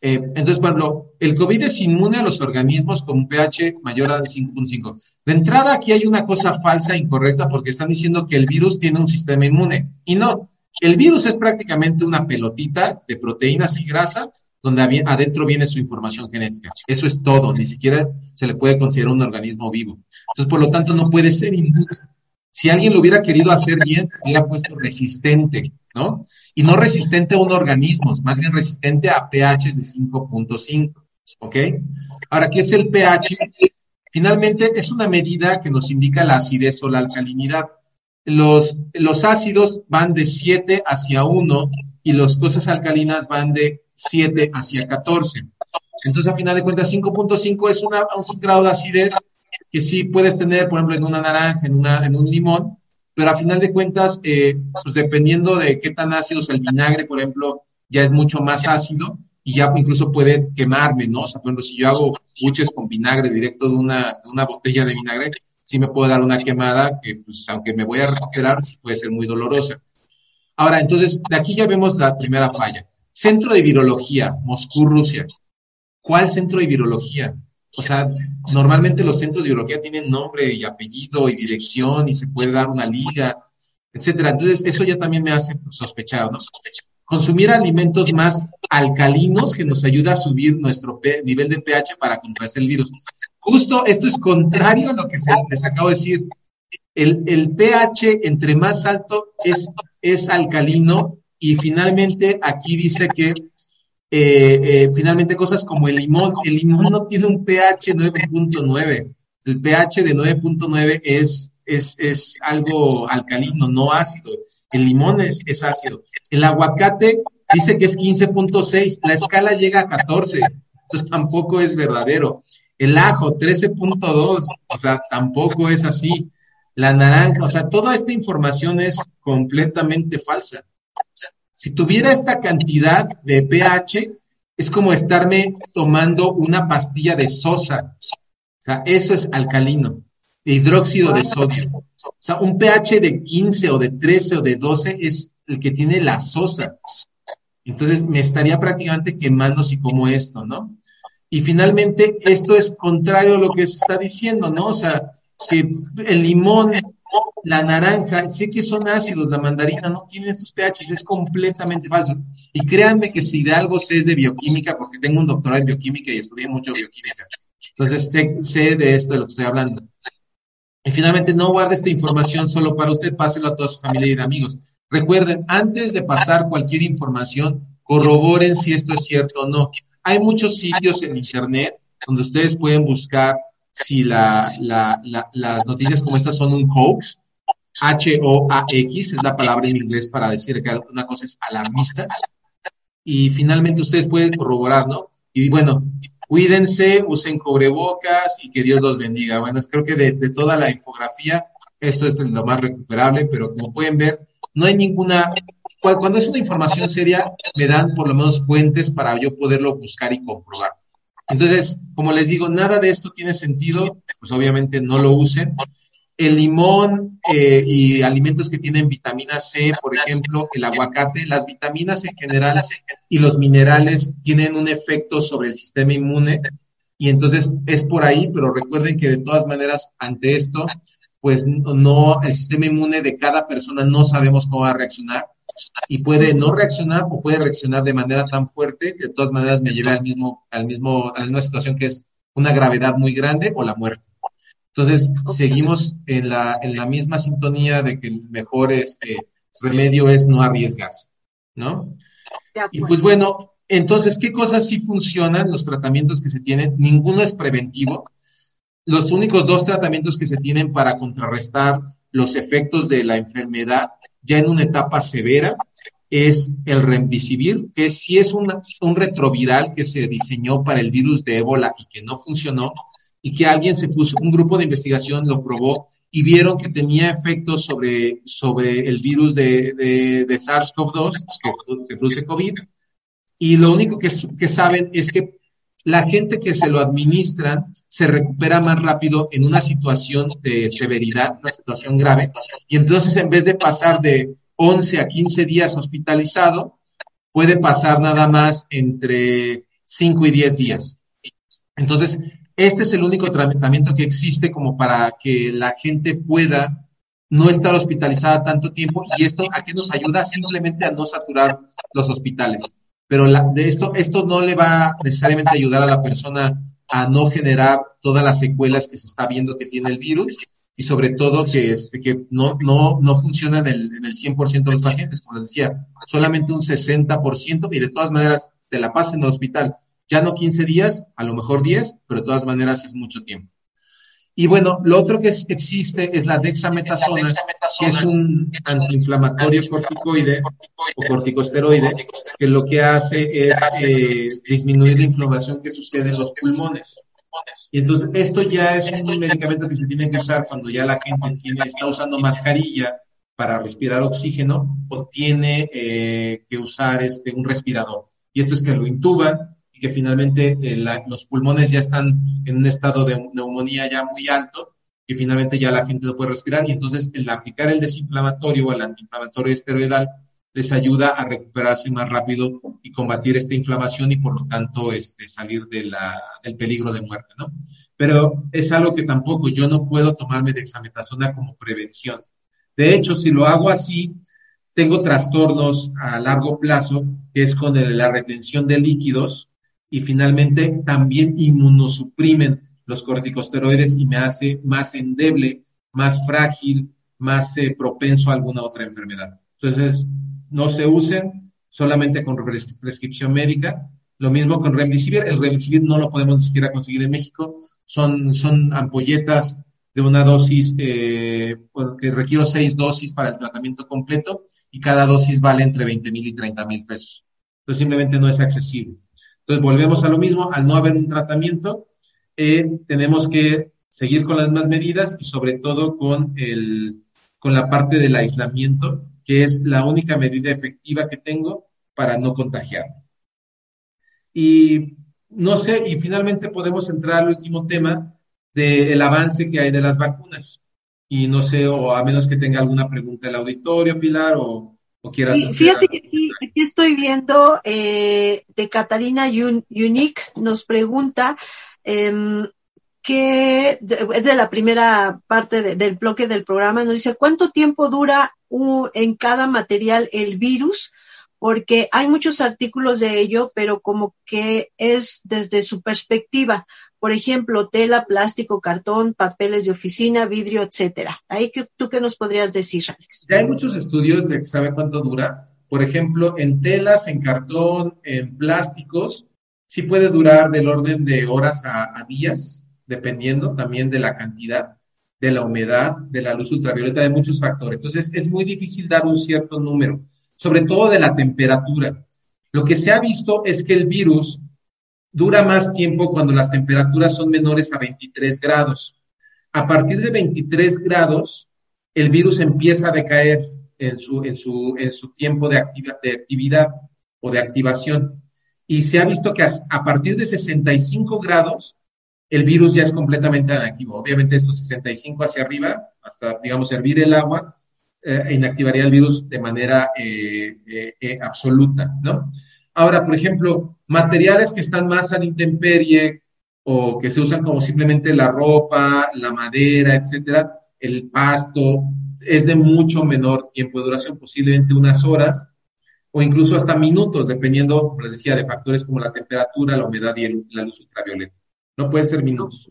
Eh, entonces, por ejemplo, el COVID es inmune a los organismos con pH mayor a 5.5. De entrada, aquí hay una cosa falsa, incorrecta, porque están diciendo que el virus tiene un sistema inmune. Y no, el virus es prácticamente una pelotita de proteínas y grasa donde adentro viene su información genética. Eso es todo, ni siquiera se le puede considerar un organismo vivo. Entonces, por lo tanto, no puede ser inmune. Si alguien lo hubiera querido hacer bien, hubiera puesto resistente, ¿no? Y no resistente a un organismo, más bien resistente a pHs de 5.5, ¿ok? Ahora, ¿qué es el pH? Finalmente, es una medida que nos indica la acidez o la alcalinidad. Los, los ácidos van de 7 hacia 1 y las cosas alcalinas van de 7 hacia 14. Entonces, a final de cuentas, 5.5 es una, un grado de acidez que sí puedes tener, por ejemplo, en una naranja, en, una, en un limón, pero a final de cuentas, eh, pues dependiendo de qué tan ácido es el vinagre, por ejemplo, ya es mucho más ácido y ya incluso puede quemarme, ¿no? O sea, por ejemplo, si yo hago buches con vinagre directo de una, de una botella de vinagre, sí me puede dar una quemada que, pues, aunque me voy a recuperar, sí puede ser muy dolorosa. Ahora, entonces, de aquí ya vemos la primera falla. Centro de Virología, Moscú, Rusia. ¿Cuál centro de virología? O sea, normalmente los centros de virología tienen nombre y apellido y dirección y se puede dar una liga, etcétera. Entonces, eso ya también me hace sospechar, ¿no? Consumir alimentos más alcalinos que nos ayuda a subir nuestro nivel de pH para contrarrestar el virus. Justo esto es contrario a lo que se, les acabo de decir. El, el pH entre más alto es, es alcalino y finalmente aquí dice que eh, eh, finalmente cosas como el limón. El limón no tiene un pH 9.9. El pH de 9.9 es, es, es algo alcalino, no ácido. El limón es, es ácido. El aguacate dice que es 15.6. La escala llega a 14. Entonces tampoco es verdadero. El ajo 13.2. O sea, tampoco es así. La naranja, o sea, toda esta información es completamente falsa. Si tuviera esta cantidad de pH, es como estarme tomando una pastilla de sosa. O sea, eso es alcalino, de hidróxido de sodio. O sea, un pH de 15 o de 13 o de 12 es el que tiene la sosa. Entonces me estaría prácticamente quemando si como esto, ¿no? Y finalmente, esto es contrario a lo que se está diciendo, ¿no? O sea, que el limón, la naranja, sé que son ácidos, la mandarina no tiene estos pHs, es completamente falso. Y créanme que si de algo sé es de bioquímica, porque tengo un doctorado en bioquímica y estudié mucho bioquímica. Entonces sé, sé de esto de lo que estoy hablando. Y finalmente, no guarde esta información solo para usted, páselo a toda su familia y amigos. Recuerden, antes de pasar cualquier información, corroboren si esto es cierto o no. Hay muchos sitios en Internet donde ustedes pueden buscar si la, la, la, las noticias como estas son un hoax. H-O-A-X es la palabra en inglés para decir que una cosa es alarmista. Y finalmente ustedes pueden corroborar, ¿no? Y bueno, cuídense, usen cubrebocas y que Dios los bendiga. Bueno, creo que de, de toda la infografía, esto es lo más recuperable, pero como pueden ver, no hay ninguna cuando es una información seria, me dan por lo menos fuentes para yo poderlo buscar y comprobar. Entonces, como les digo, nada de esto tiene sentido, pues obviamente no lo usen. El limón eh, y alimentos que tienen vitamina C, por ejemplo, el aguacate, las vitaminas en general y los minerales tienen un efecto sobre el sistema inmune y entonces es por ahí, pero recuerden que de todas maneras ante esto, pues no, el sistema inmune de cada persona no sabemos cómo va a reaccionar y puede no reaccionar o puede reaccionar de manera tan fuerte que de todas maneras me lleve al mismo, al mismo, a la misma situación que es una gravedad muy grande o la muerte. Entonces, seguimos en la, en la misma sintonía de que el mejor este, remedio es no arriesgarse, ¿no? Y pues bueno, entonces, ¿qué cosas sí funcionan los tratamientos que se tienen? Ninguno es preventivo. Los únicos dos tratamientos que se tienen para contrarrestar los efectos de la enfermedad ya en una etapa severa es el remdesivir, que sí es una, un retroviral que se diseñó para el virus de ébola y que no funcionó, y que alguien se puso, un grupo de investigación lo probó y vieron que tenía efectos sobre, sobre el virus de, de, de SARS-CoV-2, que, que, produce COVID, y lo único que saben es que la gente que se lo administra se recupera más rápido en una situación de severidad, una situación grave, y entonces en vez de pasar de 11 a 15 días hospitalizado, puede pasar nada más entre 5 y 10 días. Entonces, este es el único tratamiento que existe como para que la gente pueda no estar hospitalizada tanto tiempo y esto a qué nos ayuda simplemente a no saturar los hospitales. Pero de esto, esto no le va necesariamente a ayudar a la persona a no generar todas las secuelas que se está viendo que tiene el virus y sobre todo que, este, que no, no, no funciona en el, en el 100% de los pacientes, como les decía, solamente un 60% y de todas maneras te la pasen en el hospital. Ya no 15 días, a lo mejor 10, pero de todas maneras es mucho tiempo. Y bueno, lo otro que existe es la dexametasona, que es un antiinflamatorio corticoide o corticosteroide, que lo que hace es eh, disminuir la inflamación que sucede en los pulmones. Y entonces esto ya es un medicamento que se tiene que usar cuando ya la gente está usando mascarilla para respirar oxígeno o tiene eh, que usar este, un respirador. Y esto es que lo intuban que finalmente eh, los pulmones ya están en un estado de neumonía ya muy alto, que finalmente ya la gente no puede respirar y entonces el aplicar el desinflamatorio o el antiinflamatorio esteroidal les ayuda a recuperarse más rápido y combatir esta inflamación y por lo tanto este, salir del peligro de muerte, ¿no? Pero es algo que tampoco yo no puedo tomarme de dexametasona como prevención. De hecho, si lo hago así, tengo trastornos a largo plazo, que es con la retención de líquidos, y finalmente también inmunosuprimen los corticosteroides y me hace más endeble, más frágil, más eh, propenso a alguna otra enfermedad. Entonces, no se usen solamente con prescripción médica. Lo mismo con Remdesivir. El Remdesivir no lo podemos ni siquiera conseguir en México. Son, son ampolletas de una dosis, eh, que requiero seis dosis para el tratamiento completo y cada dosis vale entre 20 mil y 30 mil pesos. Entonces simplemente no es accesible. Entonces, volvemos a lo mismo, al no haber un tratamiento, eh, tenemos que seguir con las mismas medidas y sobre todo con, el, con la parte del aislamiento, que es la única medida efectiva que tengo para no contagiarme. Y no sé, y finalmente podemos entrar al último tema del avance que hay de las vacunas. Y no sé, o a menos que tenga alguna pregunta el auditorio, Pilar, o, o quieras. fíjate que aquí, estoy viendo eh, de Catalina Unique, nos pregunta eh, que es de la primera parte del bloque del programa, nos dice cuánto tiempo dura en cada material el virus, porque hay muchos artículos de ello, pero como que es desde su perspectiva por ejemplo, tela, plástico, cartón, papeles de oficina, vidrio, etcétera. Ahí que, tú qué nos podrías decir, Alex. Ya hay muchos estudios de que sabe cuánto dura. Por ejemplo, en telas, en cartón, en plásticos, sí puede durar del orden de horas a, días, dependiendo también de la cantidad, de la humedad, de la luz ultravioleta, de muchos factores. Entonces, es muy difícil dar un cierto número, sobre todo de la temperatura. Lo que se ha visto es que el virus dura más tiempo cuando las temperaturas son menores a 23 grados. A partir de 23 grados, el virus empieza a decaer en su, en su, en su tiempo de, actividad o de activación. Y se ha visto que a, partir de 65 grados, el virus ya es completamente inactivo. Obviamente, estos 65 hacia arriba, hasta, digamos, hervir el agua, eh, inactivaría el virus de manera eh, eh, absoluta, ¿no? Ahora, por ejemplo, materiales que están más a la intemperie o que se usan como simplemente la ropa, la madera, etcétera, el pasto, es de mucho menor tiempo de duración, posiblemente unas horas o incluso hasta minutos, dependiendo, como les decía, de factores como la temperatura, la humedad y la luz ultravioleta. No puede ser minutos.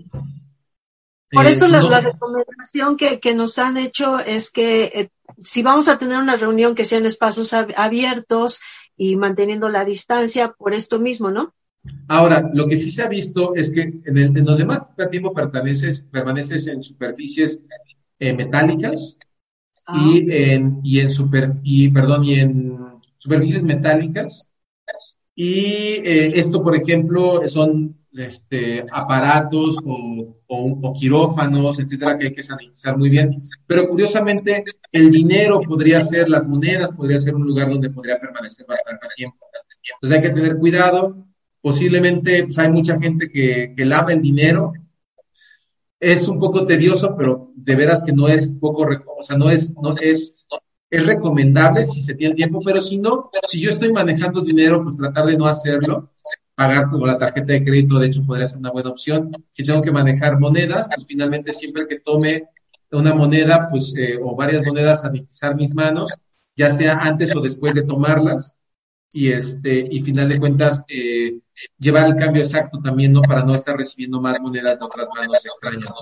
Por eso eh, la, recomendación que, nos han hecho es que eh, si vamos a tener una reunión que sea en espacios abiertos y manteniendo la distancia por esto mismo, ¿no? Ahora, lo que sí se ha visto es que en, el, en los demás tiempo permaneces, permaneces en superficies eh, metálicas ah, y, en, y en super, y, perdón, y en superficies metálicas. Y eh, esto, por ejemplo, son este, aparatos o, o, quirófanos, etcétera, que hay que sanitizar muy bien. Pero curiosamente, el dinero podría ser, las monedas podría ser un lugar donde podría permanecer bastante tiempo. Entonces hay que tener cuidado posiblemente pues, hay mucha gente que, que lava el dinero. Es un poco tedioso, pero de veras que no es poco, o sea, no es, no es, es recomendable si se tiene tiempo, pero si no, si yo estoy manejando dinero, pues tratar de no hacerlo, pagar con la tarjeta de crédito, de hecho, podría ser una buena opción. Si tengo que manejar monedas, pues finalmente siempre que tome una moneda, pues, eh, o varias monedas, sanitizar mis manos, ya sea antes o después de tomarlas, y este, y final de cuentas, eh, llevar el cambio exacto también, ¿no? Para no estar recibiendo más monedas de otras manos extrañas,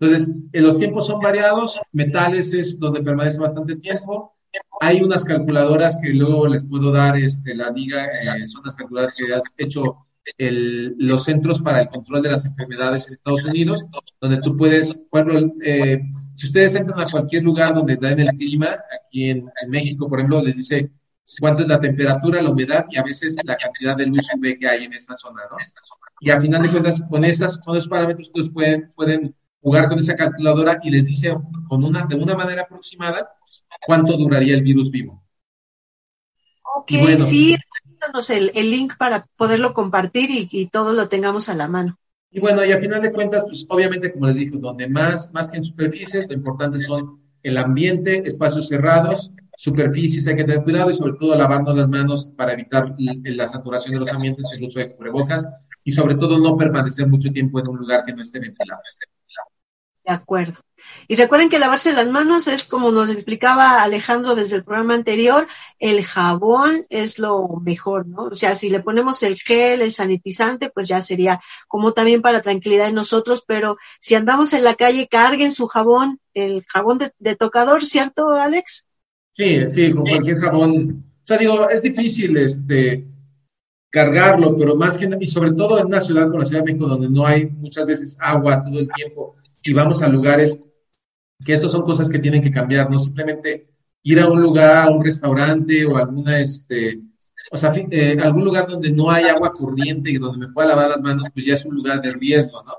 Entonces, eh, los tiempos son variados, metales es donde permanece bastante tiempo. Hay unas calculadoras que luego les puedo dar, este, la liga, eh, son las calculadoras que has hecho el, los centros para el control de las enfermedades en Estados Unidos, donde tú puedes, bueno, eh, si ustedes entran a cualquier lugar donde dan el clima, aquí en, México, por ejemplo, les dice cuánto es la temperatura, la humedad y a veces la cantidad de luz UV que hay en esta zona, ¿no? Y a final de cuentas, con, esas, con esos parámetros, ustedes pueden, pueden jugar con esa calculadora y les dice con una, de una manera aproximada cuánto duraría el virus vivo. Ok, sí, danos el, el, link para poderlo compartir y, y todos lo tengamos a la mano. Y bueno, y a final de cuentas, pues obviamente, como les dije, donde más, más que en superficies, lo importante son el ambiente, espacios cerrados, superficies hay que tener cuidado y sobre todo lavando las manos para evitar la saturación de los ambientes, el uso de cubrebocas y sobre todo no permanecer mucho tiempo en un lugar que no esté ventilado. De acuerdo. Y recuerden que lavarse las manos es como nos explicaba Alejandro desde el programa anterior, el jabón es lo mejor, ¿no? O sea, si le ponemos el gel, el sanitizante, pues ya sería como también para tranquilidad de nosotros, pero si andamos en la calle, carguen su jabón, el jabón de, de tocador, ¿cierto, Alex? Sí, sí, con cualquier jabón. O sea, digo, es difícil este cargarlo, pero más que y sobre todo en una ciudad como la Ciudad de México, donde no hay muchas veces agua todo el tiempo y vamos a lugares que estas son cosas que tienen que cambiar, no simplemente ir a un lugar, a un restaurante o alguna, este, o sea, eh, algún lugar donde no hay agua corriente y donde me pueda lavar las manos, pues ya es un lugar de riesgo, ¿no?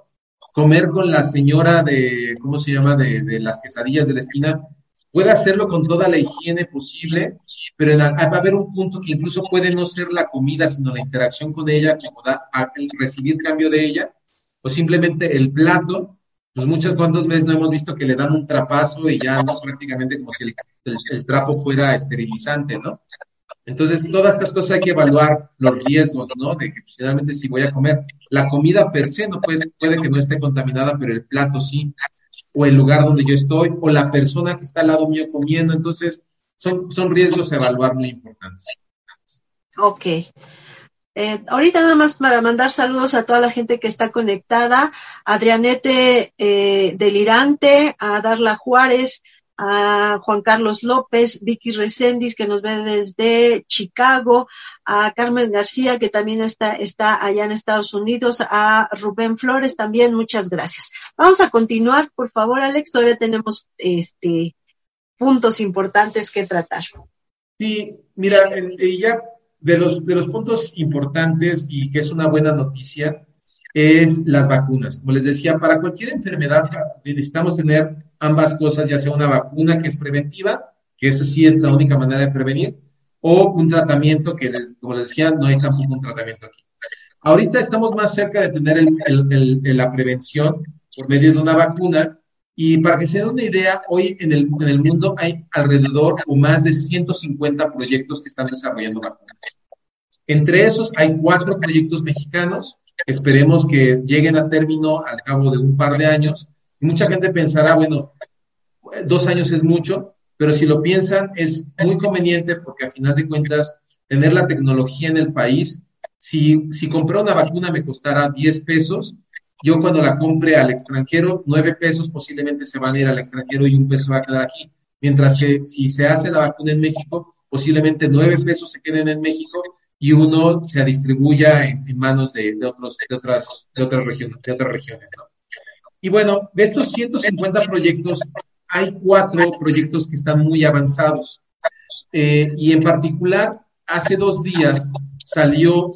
Comer con la señora de, ¿cómo se llama?, de, de las quesadillas de la esquina, puede hacerlo con toda la higiene posible, pero va a haber un punto que incluso puede no ser la comida, sino la interacción con ella, como da, recibir cambio de ella, o simplemente el plato, pues muchas cuantas veces no hemos visto que le dan un trapazo y ya prácticamente como si el, trapo fuera esterilizante, ¿no? Entonces, todas estas cosas hay que evaluar los riesgos, ¿no? De que finalmente si voy a comer, la comida per se no puede, puede que no esté contaminada, pero el plato sí o el lugar donde yo estoy, o la persona que está al lado mío comiendo. Entonces, son, son riesgos a evaluar muy importantes. Ok. Eh, ahorita nada más para mandar saludos a toda la gente que está conectada, Adrianete eh, Delirante, a Darla Juárez, a Juan Carlos López, Vicky Recendis, que nos ve desde Chicago, a Carmen García, que también está, está allá en Estados Unidos, a Rubén Flores también, muchas gracias. Vamos a continuar, por favor, Alex, todavía tenemos este puntos importantes que tratar. Sí, mira, ya de los, de los puntos importantes y que es una buena noticia, es las vacunas. Como les decía, para cualquier enfermedad necesitamos tener ambas cosas, ya sea una vacuna que es preventiva, que eso sí es la única manera de prevenir, o un tratamiento que, como les decía, no hay tampoco un tratamiento aquí. Ahorita estamos más cerca de tener el, la prevención por medio de una vacuna y para que se den una idea, hoy en el, en el mundo hay alrededor o más de 150 proyectos que están desarrollando vacunas. Entre esos hay cuatro proyectos mexicanos Esperemos que lleguen a término al cabo de un par de años. Mucha gente pensará, bueno, dos años es mucho, pero si lo piensan es muy conveniente porque a final de cuentas tener la tecnología en el país, si, si comprar una vacuna me costará 10 pesos, yo cuando la compre al extranjero, 9 pesos posiblemente se van a ir al extranjero y un peso va a quedar aquí. Mientras que si se hace la vacuna en México, posiblemente 9 pesos se queden en México y uno se distribuya en, manos de, otros, de, otras, de, otras regiones, de otras regiones. Y bueno, de estos 150 proyectos, hay cuatro proyectos que están muy avanzados. Eh, y en particular, hace dos días salió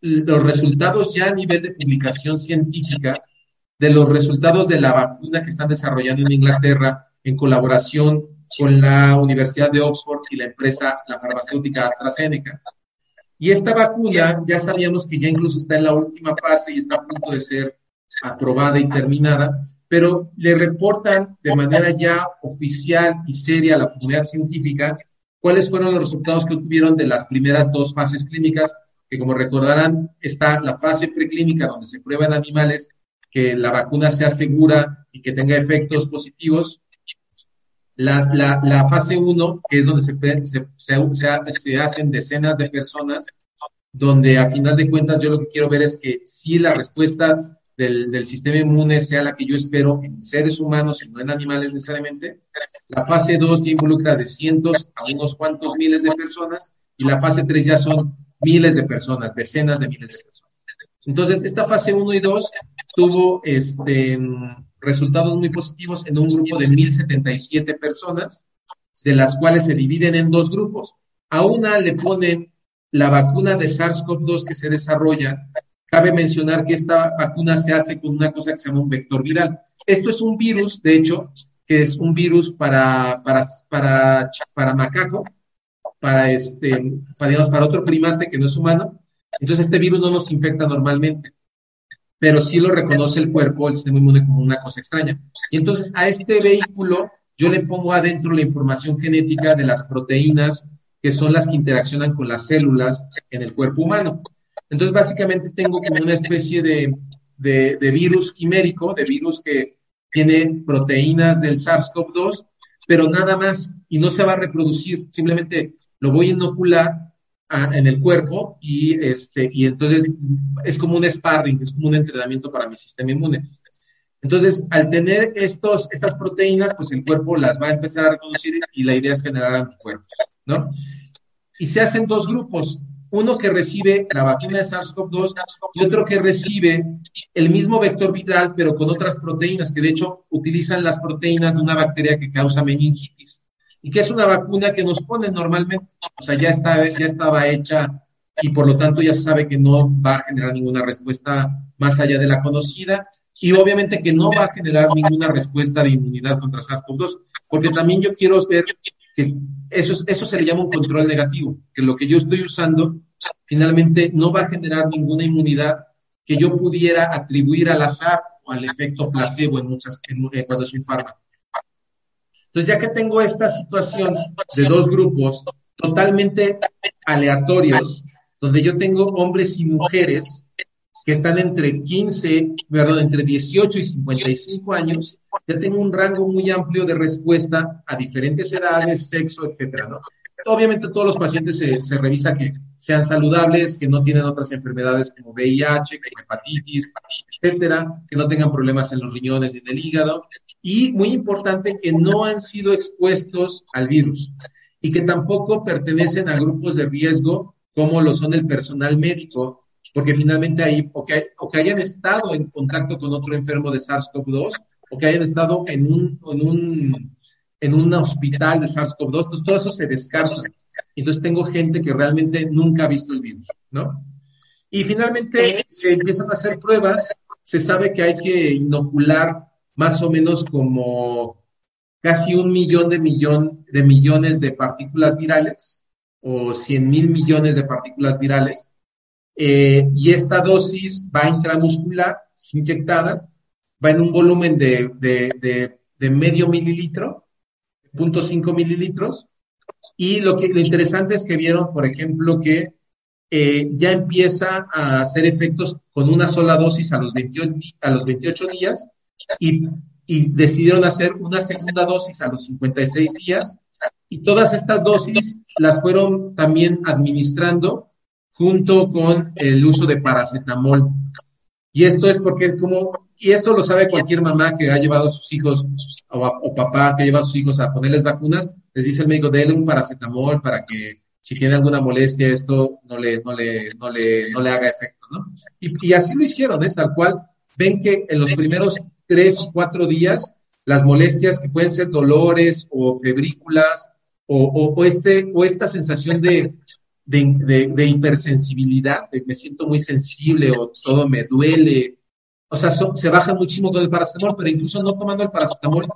los resultados ya a nivel de publicación científica de los resultados de la vacuna que están desarrollando en Inglaterra en colaboración con la Universidad de Oxford y la empresa, la farmacéutica AstraZeneca. Y esta vacuna ya sabíamos que ya incluso está en la última fase y está a punto de ser aprobada y terminada, pero le reportan de manera ya oficial y seria a la comunidad científica cuáles fueron los resultados que obtuvieron de las primeras dos fases clínicas, que como recordarán está la fase preclínica donde se prueban animales que la vacuna sea segura y que tenga efectos positivos. La, la, fase 1, que es donde se, se, se, se, hacen decenas de personas, donde a final de cuentas yo lo que quiero ver es que si la respuesta del, del, sistema inmune sea la que yo espero en seres humanos y no en animales necesariamente. La fase 2 ya involucra de cientos a unos cuantos miles de personas y la fase 3 ya son miles de personas, decenas de miles de personas. Entonces, esta fase 1 y 2 tuvo este, resultados muy positivos en un grupo de 1.077 personas, de las cuales se dividen en dos grupos. A una le ponen la vacuna de SARS-CoV-2 que se desarrolla. Cabe mencionar que esta vacuna se hace con una cosa que se llama un vector viral. Esto es un virus, de hecho, que es un virus para, para, para, para macaco, para, este, para, digamos, para otro primate que no es humano. Entonces, este virus no nos infecta normalmente pero sí lo reconoce el cuerpo, el sistema inmune, como una cosa extraña. Y entonces a este vehículo yo le pongo adentro la información genética de las proteínas que son las que interaccionan con las células en el cuerpo humano. Entonces, básicamente tengo como una especie de, de, de virus quimérico, de virus que tiene proteínas del SARS-CoV-2, pero nada más, y no se va a reproducir, simplemente lo voy a inocular en el cuerpo y, este, y entonces es como un sparring, es como un entrenamiento para mi sistema inmune. Entonces, al tener estos, estas proteínas, pues el cuerpo las va a empezar a reproducir y la idea es generar anticuerpos, ¿no? Y se hacen dos grupos, uno que recibe la vacuna de SARS-CoV-2 y otro que recibe el mismo vector viral, pero con otras proteínas, que de hecho utilizan las proteínas de una bacteria que causa meningitis y que es una vacuna que nos ponen normalmente, o sea, ya, está, ya estaba hecha y por lo tanto ya se sabe que no va a generar ninguna respuesta más allá de la conocida y obviamente que no va a generar ninguna respuesta de inmunidad contra SARS-CoV-2, porque también yo quiero ver que eso, se le llama un control negativo, que lo que yo estoy usando finalmente no va a generar ninguna inmunidad que yo pudiera atribuir al azar o al efecto placebo en muchas en, soy fármaco. Entonces, ya que tengo esta situación de dos grupos totalmente aleatorios, donde yo tengo hombres y mujeres que están entre 15, perdón, entre 18 y 55 años, ya tengo un rango muy amplio de respuesta a diferentes edades, sexo, etcétera, ¿no? Obviamente todos los pacientes se, se revisa que sean saludables, que no tienen otras enfermedades como VIH, como hepatitis, etcétera, que no tengan problemas en los riñones y en el hígado, y muy importante que no han sido expuestos al virus y que tampoco pertenecen a grupos de riesgo como lo son el personal médico, porque finalmente ahí, o que, o que hayan estado en contacto con otro enfermo de SARS-CoV-2, o que hayan estado en un, en un, en un hospital de SARS-CoV-2, entonces todo eso se descarta. Entonces tengo gente que realmente nunca ha visto el virus, ¿no? Y finalmente se empiezan a hacer pruebas, se sabe que hay que inocular más o menos como casi un millón de, millón de millones de partículas virales o 100 mil millones de partículas virales. Eh, y esta dosis va intramuscular, inyectada, va en un volumen de, de, de, medio mililitro, 0.5 mililitros. Y lo, que, lo interesante es que vieron, por ejemplo, que eh, ya empieza a hacer efectos con una sola dosis a los 28, a los 28 días y, decidieron hacer una segunda dosis a los 56 días y todas estas dosis las fueron también administrando junto con el uso de paracetamol. Y esto es porque como, y esto lo sabe cualquier mamá que ha llevado a sus hijos o, papá que lleva a sus hijos a ponerles vacunas, les dice el médico, déle un paracetamol para que si tiene alguna molestia esto no le, no le, no le, no le haga efecto, ¿no? Y, y así lo hicieron, ¿eh? tal cual. Ven que en los primeros tres, cuatro días, las molestias que pueden ser dolores o febrículas o, o, este, o esta sensación de, de, hipersensibilidad, de me siento muy sensible o todo me duele. O sea, se baja muchísimo con el paracetamol, pero incluso no tomando el paracetamol,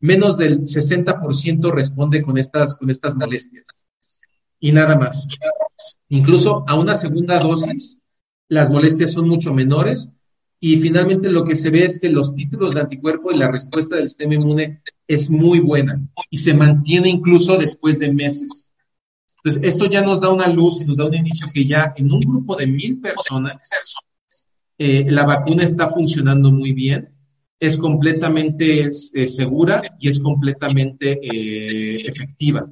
menos del 60% responde con estas, con estas molestias. Y nada más. Incluso a una segunda dosis, las molestias son mucho menores y finalmente lo que se ve es que los títulos de anticuerpo y la respuesta del sistema inmune es muy buena y se mantiene incluso después de meses. Entonces, esto ya nos da una luz y nos da un inicio que ya en un grupo de mil personas eh, la vacuna está funcionando muy bien, es completamente eh, segura y es completamente eh, efectiva.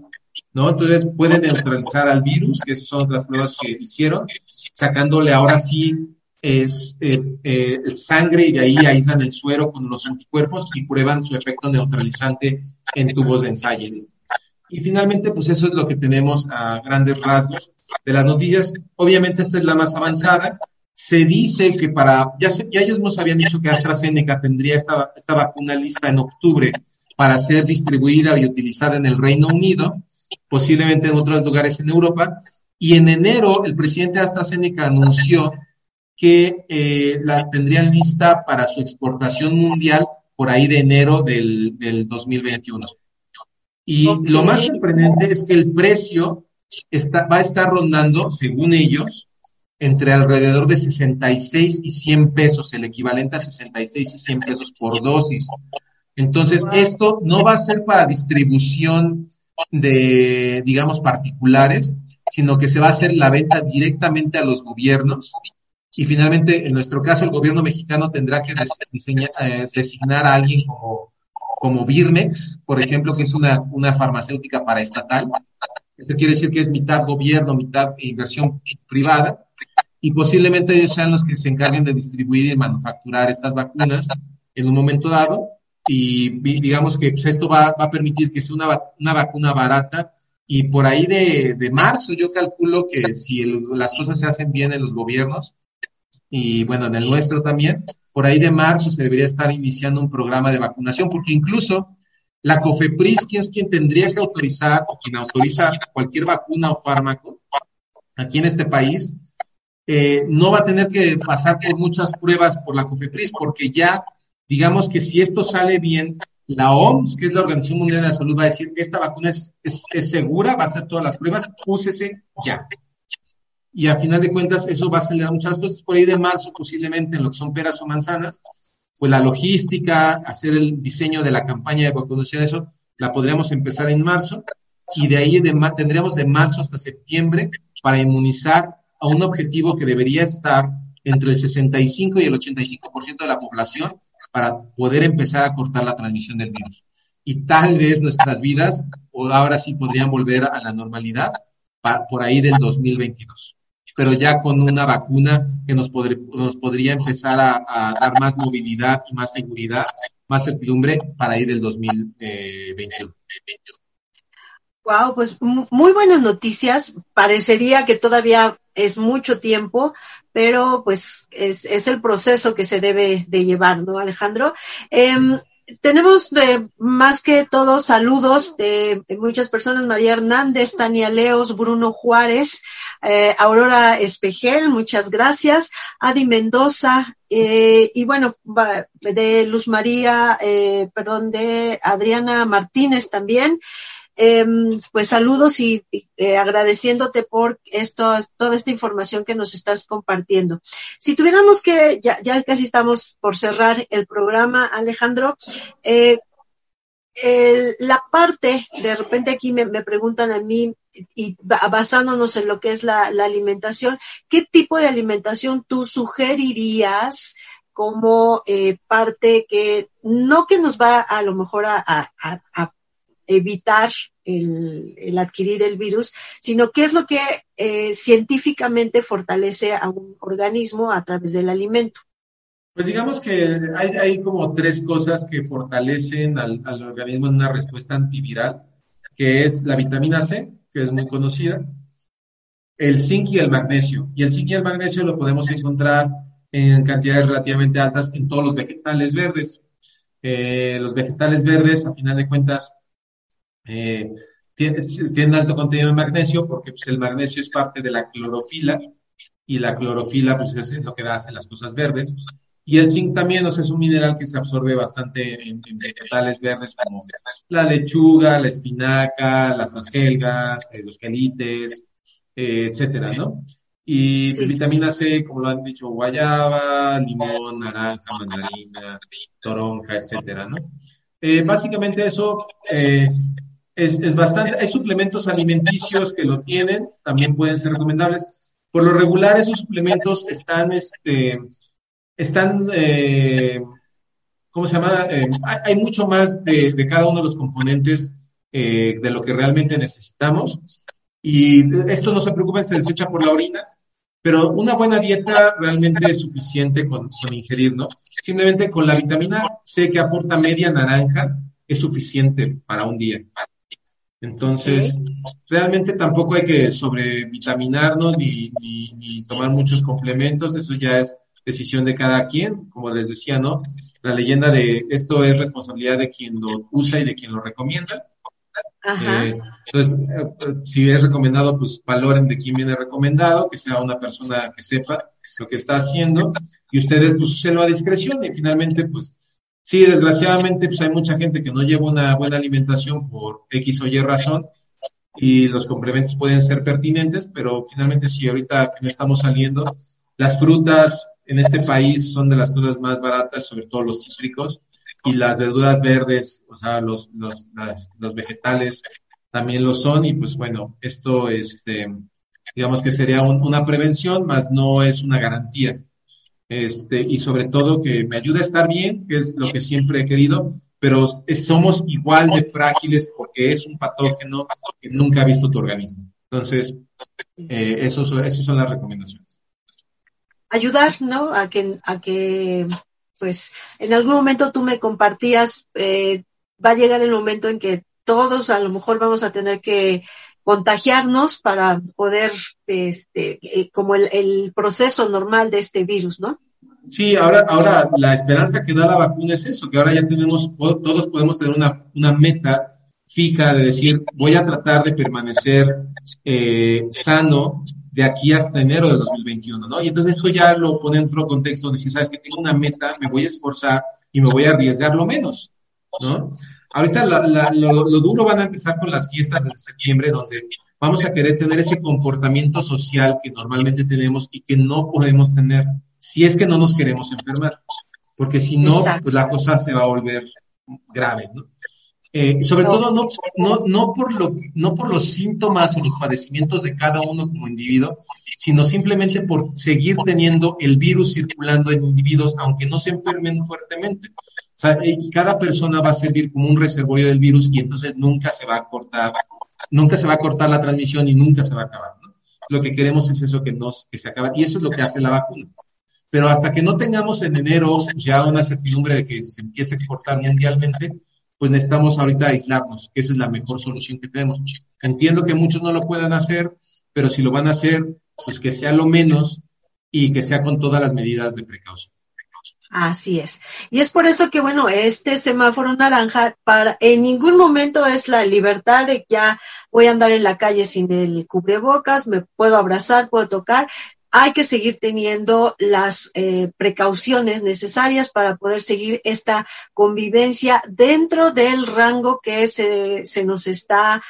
¿no? Entonces puede neutralizar al virus, que son otras pruebas que hicieron, sacándole ahora sí es eh, sangre y de ahí aíslan el suero con los anticuerpos y prueban su efecto neutralizante en tubos de ensayo. Y finalmente, pues eso es lo que tenemos a grandes rasgos de las noticias. Obviamente esta es la más avanzada. Se dice que para, ya, ya ellos nos habían dicho que AstraZeneca tendría esta, esta vacuna lista en octubre para ser distribuida y utilizada en el Reino Unido, posiblemente en otros lugares en Europa. Y en enero el presidente AstraZeneca anunció que eh, la tendrían lista para su exportación mundial por ahí de enero del, del 2021. Y lo más sorprendente es que el precio está, va a estar rondando, según ellos, entre alrededor de 66 y 100 pesos, el equivalente a 66 y 100 pesos por dosis. Entonces, esto no va a ser para distribución de, digamos, particulares, sino que se va a hacer la venta directamente a los gobiernos. Y finalmente, en nuestro caso, el gobierno mexicano tendrá que eh, designar a alguien como como Birmex, por ejemplo, que es una, una farmacéutica paraestatal. Esto quiere decir que es mitad gobierno, mitad inversión privada, y posiblemente ellos sean los que se encarguen de distribuir y manufacturar estas vacunas en un momento dado, y digamos que pues, esto va, va, a permitir que sea una, una vacuna barata, y por ahí de, de marzo yo calculo que si las cosas se hacen bien en los gobiernos, y bueno, en el nuestro también, por ahí de marzo se debería estar iniciando un programa de vacunación, porque incluso la COFEPRIS, que es quien tendría que autorizar o quien autoriza cualquier vacuna o fármaco aquí en este país, eh, no va a tener que pasar por muchas pruebas por la COFEPRIS, porque ya, digamos que si esto sale bien, la OMS, que es la Organización Mundial de la Salud, va a decir, esta vacuna es, es segura, va a hacer todas las pruebas, úsese ya y a final de cuentas eso va a acelerar muchas cosas. Por ahí de marzo, posiblemente en lo que son peras o manzanas, pues la logística, hacer el diseño de la campaña de vacunación, eso la podríamos empezar en marzo y de ahí de, tendríamos de marzo hasta septiembre para inmunizar a un objetivo que debería estar entre el 65 y el 85% de la población para poder empezar a cortar la transmisión del virus. Y tal vez nuestras vidas o ahora sí podrían volver a la normalidad por ahí del 2022 pero ya con una vacuna que nos, nos podría empezar a, dar más movilidad y más seguridad, más certidumbre para ir del 2021. Wow, pues muy buenas noticias. Parecería que todavía es mucho tiempo, pero pues es, es el proceso que se debe de llevar, ¿no, Alejandro? Eh, tenemos de, más que todos saludos de, muchas personas, María Hernández, Tania Leos, Bruno Juárez, eh, Aurora Espejel, muchas gracias, Adi Mendoza, eh, y bueno, de Luz María, eh, perdón, de Adriana Martínez también. Em, pues saludos y eh, agradeciéndote por esto, toda esta información que nos estás compartiendo. Si tuviéramos que, ya, casi estamos por cerrar el programa, Alejandro, eh, la parte, de repente aquí me, preguntan a mí, y basándonos en lo que es la, alimentación, ¿qué tipo de alimentación tú sugerirías como eh, parte que no que nos va a lo mejor a evitar el, adquirir el virus, sino qué es lo que eh, científicamente fortalece a un organismo a través del alimento. Pues digamos que hay, hay como tres cosas que fortalecen al, al, organismo en una respuesta antiviral, que es la vitamina C, que es muy conocida, el zinc y el magnesio. Y el zinc y el magnesio lo podemos encontrar en cantidades relativamente altas en todos los vegetales verdes. Eh, los vegetales verdes, a final de cuentas, eh, tiene, alto contenido de magnesio porque pues, el magnesio es parte de la clorofila y la clorofila pues, es lo que da las cosas verdes. Y el zinc también, o sea, es un mineral que se absorbe bastante en, vegetales verdes como la lechuga, la espinaca, las acelgas, eh, los quelites, eh, etcétera, ¿no? Y vitamina C, como lo han dicho, guayaba, limón, naranja, mandarina, toronja, etcétera, ¿no? Eh, básicamente eso es, es, bastante, hay suplementos alimenticios que lo tienen, también pueden ser recomendables. Por lo regular, esos suplementos están, este, están, eh, ¿cómo se llama? Eh, hay, mucho más de, cada uno de los componentes eh, de lo que realmente necesitamos. Y esto no se preocupen, se desecha por la orina, pero una buena dieta realmente es suficiente con, con ingerir, ¿no? Simplemente con la vitamina C que aporta media naranja es suficiente para un día. Entonces, realmente tampoco hay que sobrevitaminarnos ni, ni, ni, tomar muchos complementos, eso ya es decisión de cada quien, como les decía, ¿no? La leyenda de esto es responsabilidad de quien lo usa y de quien lo recomienda. Eh, entonces, eh, si es recomendado, pues valoren de quién viene recomendado, que sea una persona que sepa lo que está haciendo, y ustedes pues úsenlo a discreción y finalmente pues Sí, desgraciadamente pues hay mucha gente que no lleva una buena alimentación por X o Y razón y los complementos pueden ser pertinentes, pero finalmente si ahorita no estamos saliendo, las frutas en este país son de las cosas más baratas, sobre todo los cítricos, y las verduras verdes, o sea, los, los, los vegetales también lo son, y pues bueno, esto, este, digamos que sería una prevención, más no es una garantía este, y sobre todo que me ayude a estar bien, que es lo que siempre he querido, pero somos igual de frágiles porque es un patógeno que nunca ha visto tu organismo. Entonces, eh, esas son las recomendaciones. Ayudar, ¿no? A que, a que, pues, en algún momento tú me compartías, eh, va a llegar el momento en que todos a lo mejor vamos a tener que contagiarnos para poder, este, eh, como el, el, proceso normal de este virus, ¿no? Sí, ahora, ahora la esperanza que da la vacuna es eso, que ahora ya tenemos, todos podemos tener una, una meta fija de decir, voy a tratar de permanecer eh, sano de aquí hasta enero de 2021, ¿no? Y entonces esto ya lo pone en otro contexto donde si sabes que tengo una meta, me voy a esforzar y me voy a arriesgar lo menos, ¿no? Ahorita lo, duro van a empezar con las fiestas de septiembre, donde vamos a querer tener ese comportamiento social que normalmente tenemos y que no podemos tener si es que no nos queremos enfermar, porque si no, pues la cosa se va a volver grave, ¿no? Eh, sobre todo no, no, no, por lo, no por los síntomas o los padecimientos de cada uno como individuo, sino simplemente por seguir teniendo el virus circulando en individuos, aunque no se enfermen fuertemente. Sea, cada persona va a servir como un reservorio del virus y entonces nunca se va a cortar, nunca se va a cortar la transmisión y nunca se va a acabar. ¿no? Lo que queremos es eso que, nos, que se acabe. Y eso es lo que hace la vacuna. Pero hasta que no tengamos en enero ya una certidumbre de que se empiece a exportar mundialmente, pues necesitamos ahorita aislarnos, que esa es la mejor solución que tenemos. Entiendo que muchos no lo puedan hacer, pero si lo van a hacer, pues que sea lo menos y que sea con todas las medidas de precaución. Así es. Y es por eso que, bueno, este semáforo naranja para en ningún momento es la libertad de que ya voy a andar en la calle sin el cubrebocas, me puedo abrazar, puedo tocar. Hay que seguir teniendo las eh, precauciones necesarias para poder seguir esta convivencia dentro del rango que se, se nos está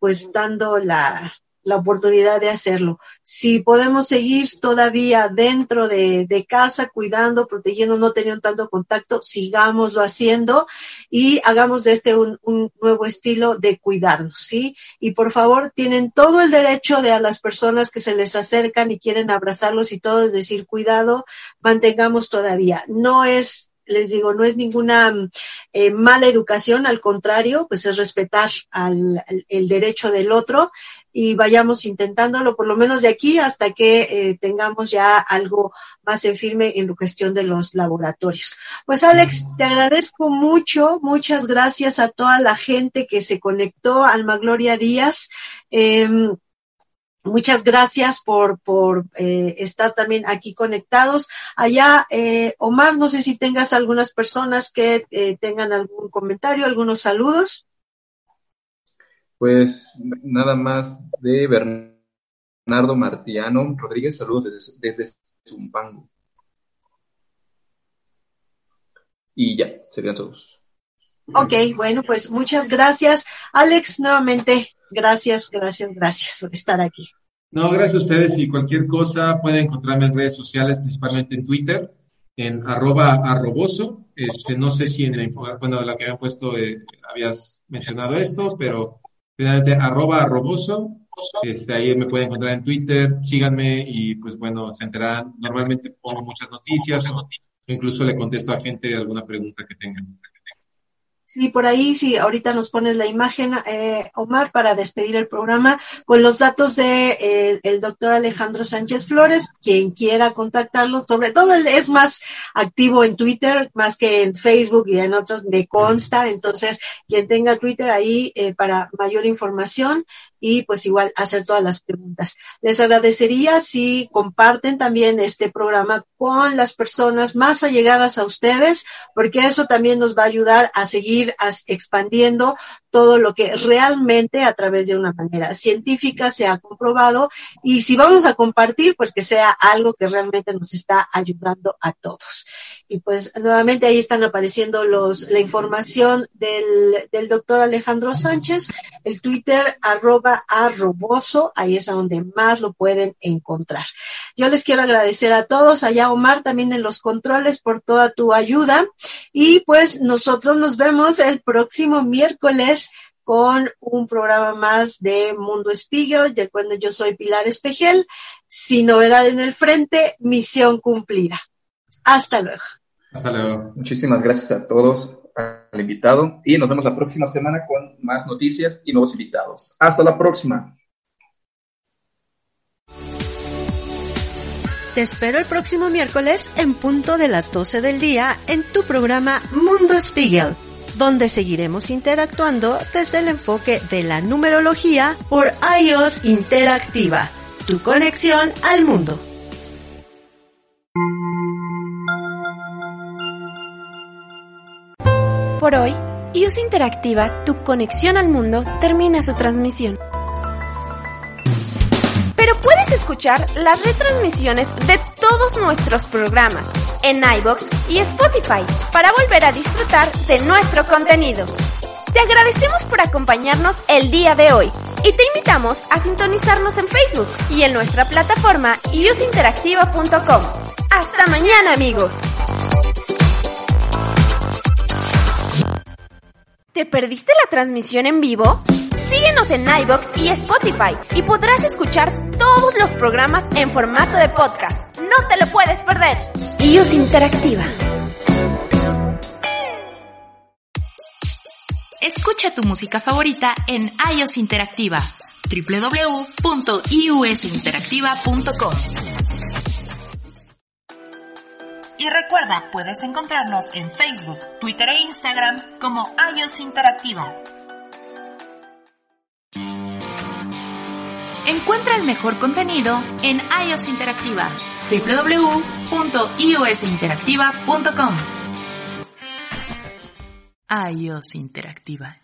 pues dando la, la oportunidad de hacerlo. Si podemos seguir todavía dentro de, casa, cuidando, protegiendo, no teniendo tanto contacto, sigámoslo haciendo y hagamos de este un, nuevo estilo de cuidarnos, ¿sí? Y por favor, tienen todo el derecho de a las personas que se les acercan y quieren abrazarlos y todo, es decir, cuidado, mantengamos todavía. No es les digo, no es ninguna eh, mala educación, al contrario, pues es respetar al, el derecho del otro y vayamos intentándolo por lo menos de aquí hasta que eh, tengamos ya algo más en firme en la cuestión de los laboratorios. Pues Alex, te agradezco mucho, muchas gracias a toda la gente que se conectó, Alma Gloria Díaz. Eh, Muchas gracias por, por eh, estar también aquí conectados. Allá, eh, Omar, no sé si tengas algunas personas que eh, tengan algún comentario, algunos saludos. Pues nada más de Bernardo Martiano Rodríguez, saludos desde, desde Zumpango. Y ya, serían todos. Ok, bueno, pues muchas gracias. Alex, nuevamente, gracias, gracias, gracias por estar aquí. No, gracias a ustedes y cualquier cosa pueden encontrarme en redes sociales, principalmente en Twitter, en arroba arroboso. Este, no sé si en la, bueno, la que habían puesto eh, habías mencionado esto, pero finalmente arroba arroboso. Este, ahí me pueden encontrar en Twitter, síganme y pues bueno, se enterarán. Normalmente pongo muchas noticias, incluso le contesto a gente alguna pregunta que tengan. Sí, por ahí, sí, ahorita nos pones la imagen, eh, Omar, para despedir el programa con los datos de eh, el doctor Alejandro Sánchez Flores, quien quiera contactarlo, sobre todo él es más activo en Twitter, más que en Facebook y en otros, me consta, entonces, quien tenga Twitter ahí eh, para mayor información, y pues igual hacer todas las preguntas. Les agradecería si comparten también este programa con las personas más allegadas a ustedes, porque eso también nos va a ayudar a seguir expandiendo todo lo que realmente a través de una manera científica se ha comprobado y si vamos a compartir, pues que sea algo que realmente nos está ayudando a todos. Y pues nuevamente ahí están apareciendo los, la información del, del doctor Alejandro Sánchez, el Twitter arroba arroboso, ahí es a donde más lo pueden encontrar. Yo les quiero agradecer a todos, allá Omar también en los controles por toda tu ayuda y pues nosotros nos vemos el próximo miércoles con un programa más de Mundo Spiegel, de cuando yo soy Pilar Espejel. Sin novedad en el frente, misión cumplida. Hasta luego. Hasta luego. Muchísimas gracias a todos, al invitado, y nos vemos la próxima semana con más noticias y nuevos invitados. Hasta la próxima. Te espero el próximo miércoles en punto de las 12 del día en tu programa Mundo Spiegel, donde seguiremos interactuando desde el enfoque de la numerología por iOS Interactiva, tu conexión al mundo. Por hoy, IUS Interactiva, tu conexión al mundo, termina su transmisión. Pero puedes escuchar las retransmisiones de todos nuestros programas en iBox y Spotify para volver a disfrutar de nuestro contenido. Te agradecemos por acompañarnos el día de hoy y te invitamos a sintonizarnos en Facebook y en nuestra plataforma iusinteractiva.com. Hasta mañana amigos. ¿Te perdiste la transmisión en vivo? Síguenos en iBox y Spotify y podrás escuchar todos los programas en formato de podcast. No te lo puedes perder. iOS Interactiva. Escucha tu música favorita en iOS Interactiva. www.iusinteractiva.com y recuerda, puedes encontrarnos en Facebook, Twitter e Instagram como iOS Interactiva. Encuentra el mejor contenido en iOS Interactiva. www.iosinteractiva.com iOS Interactiva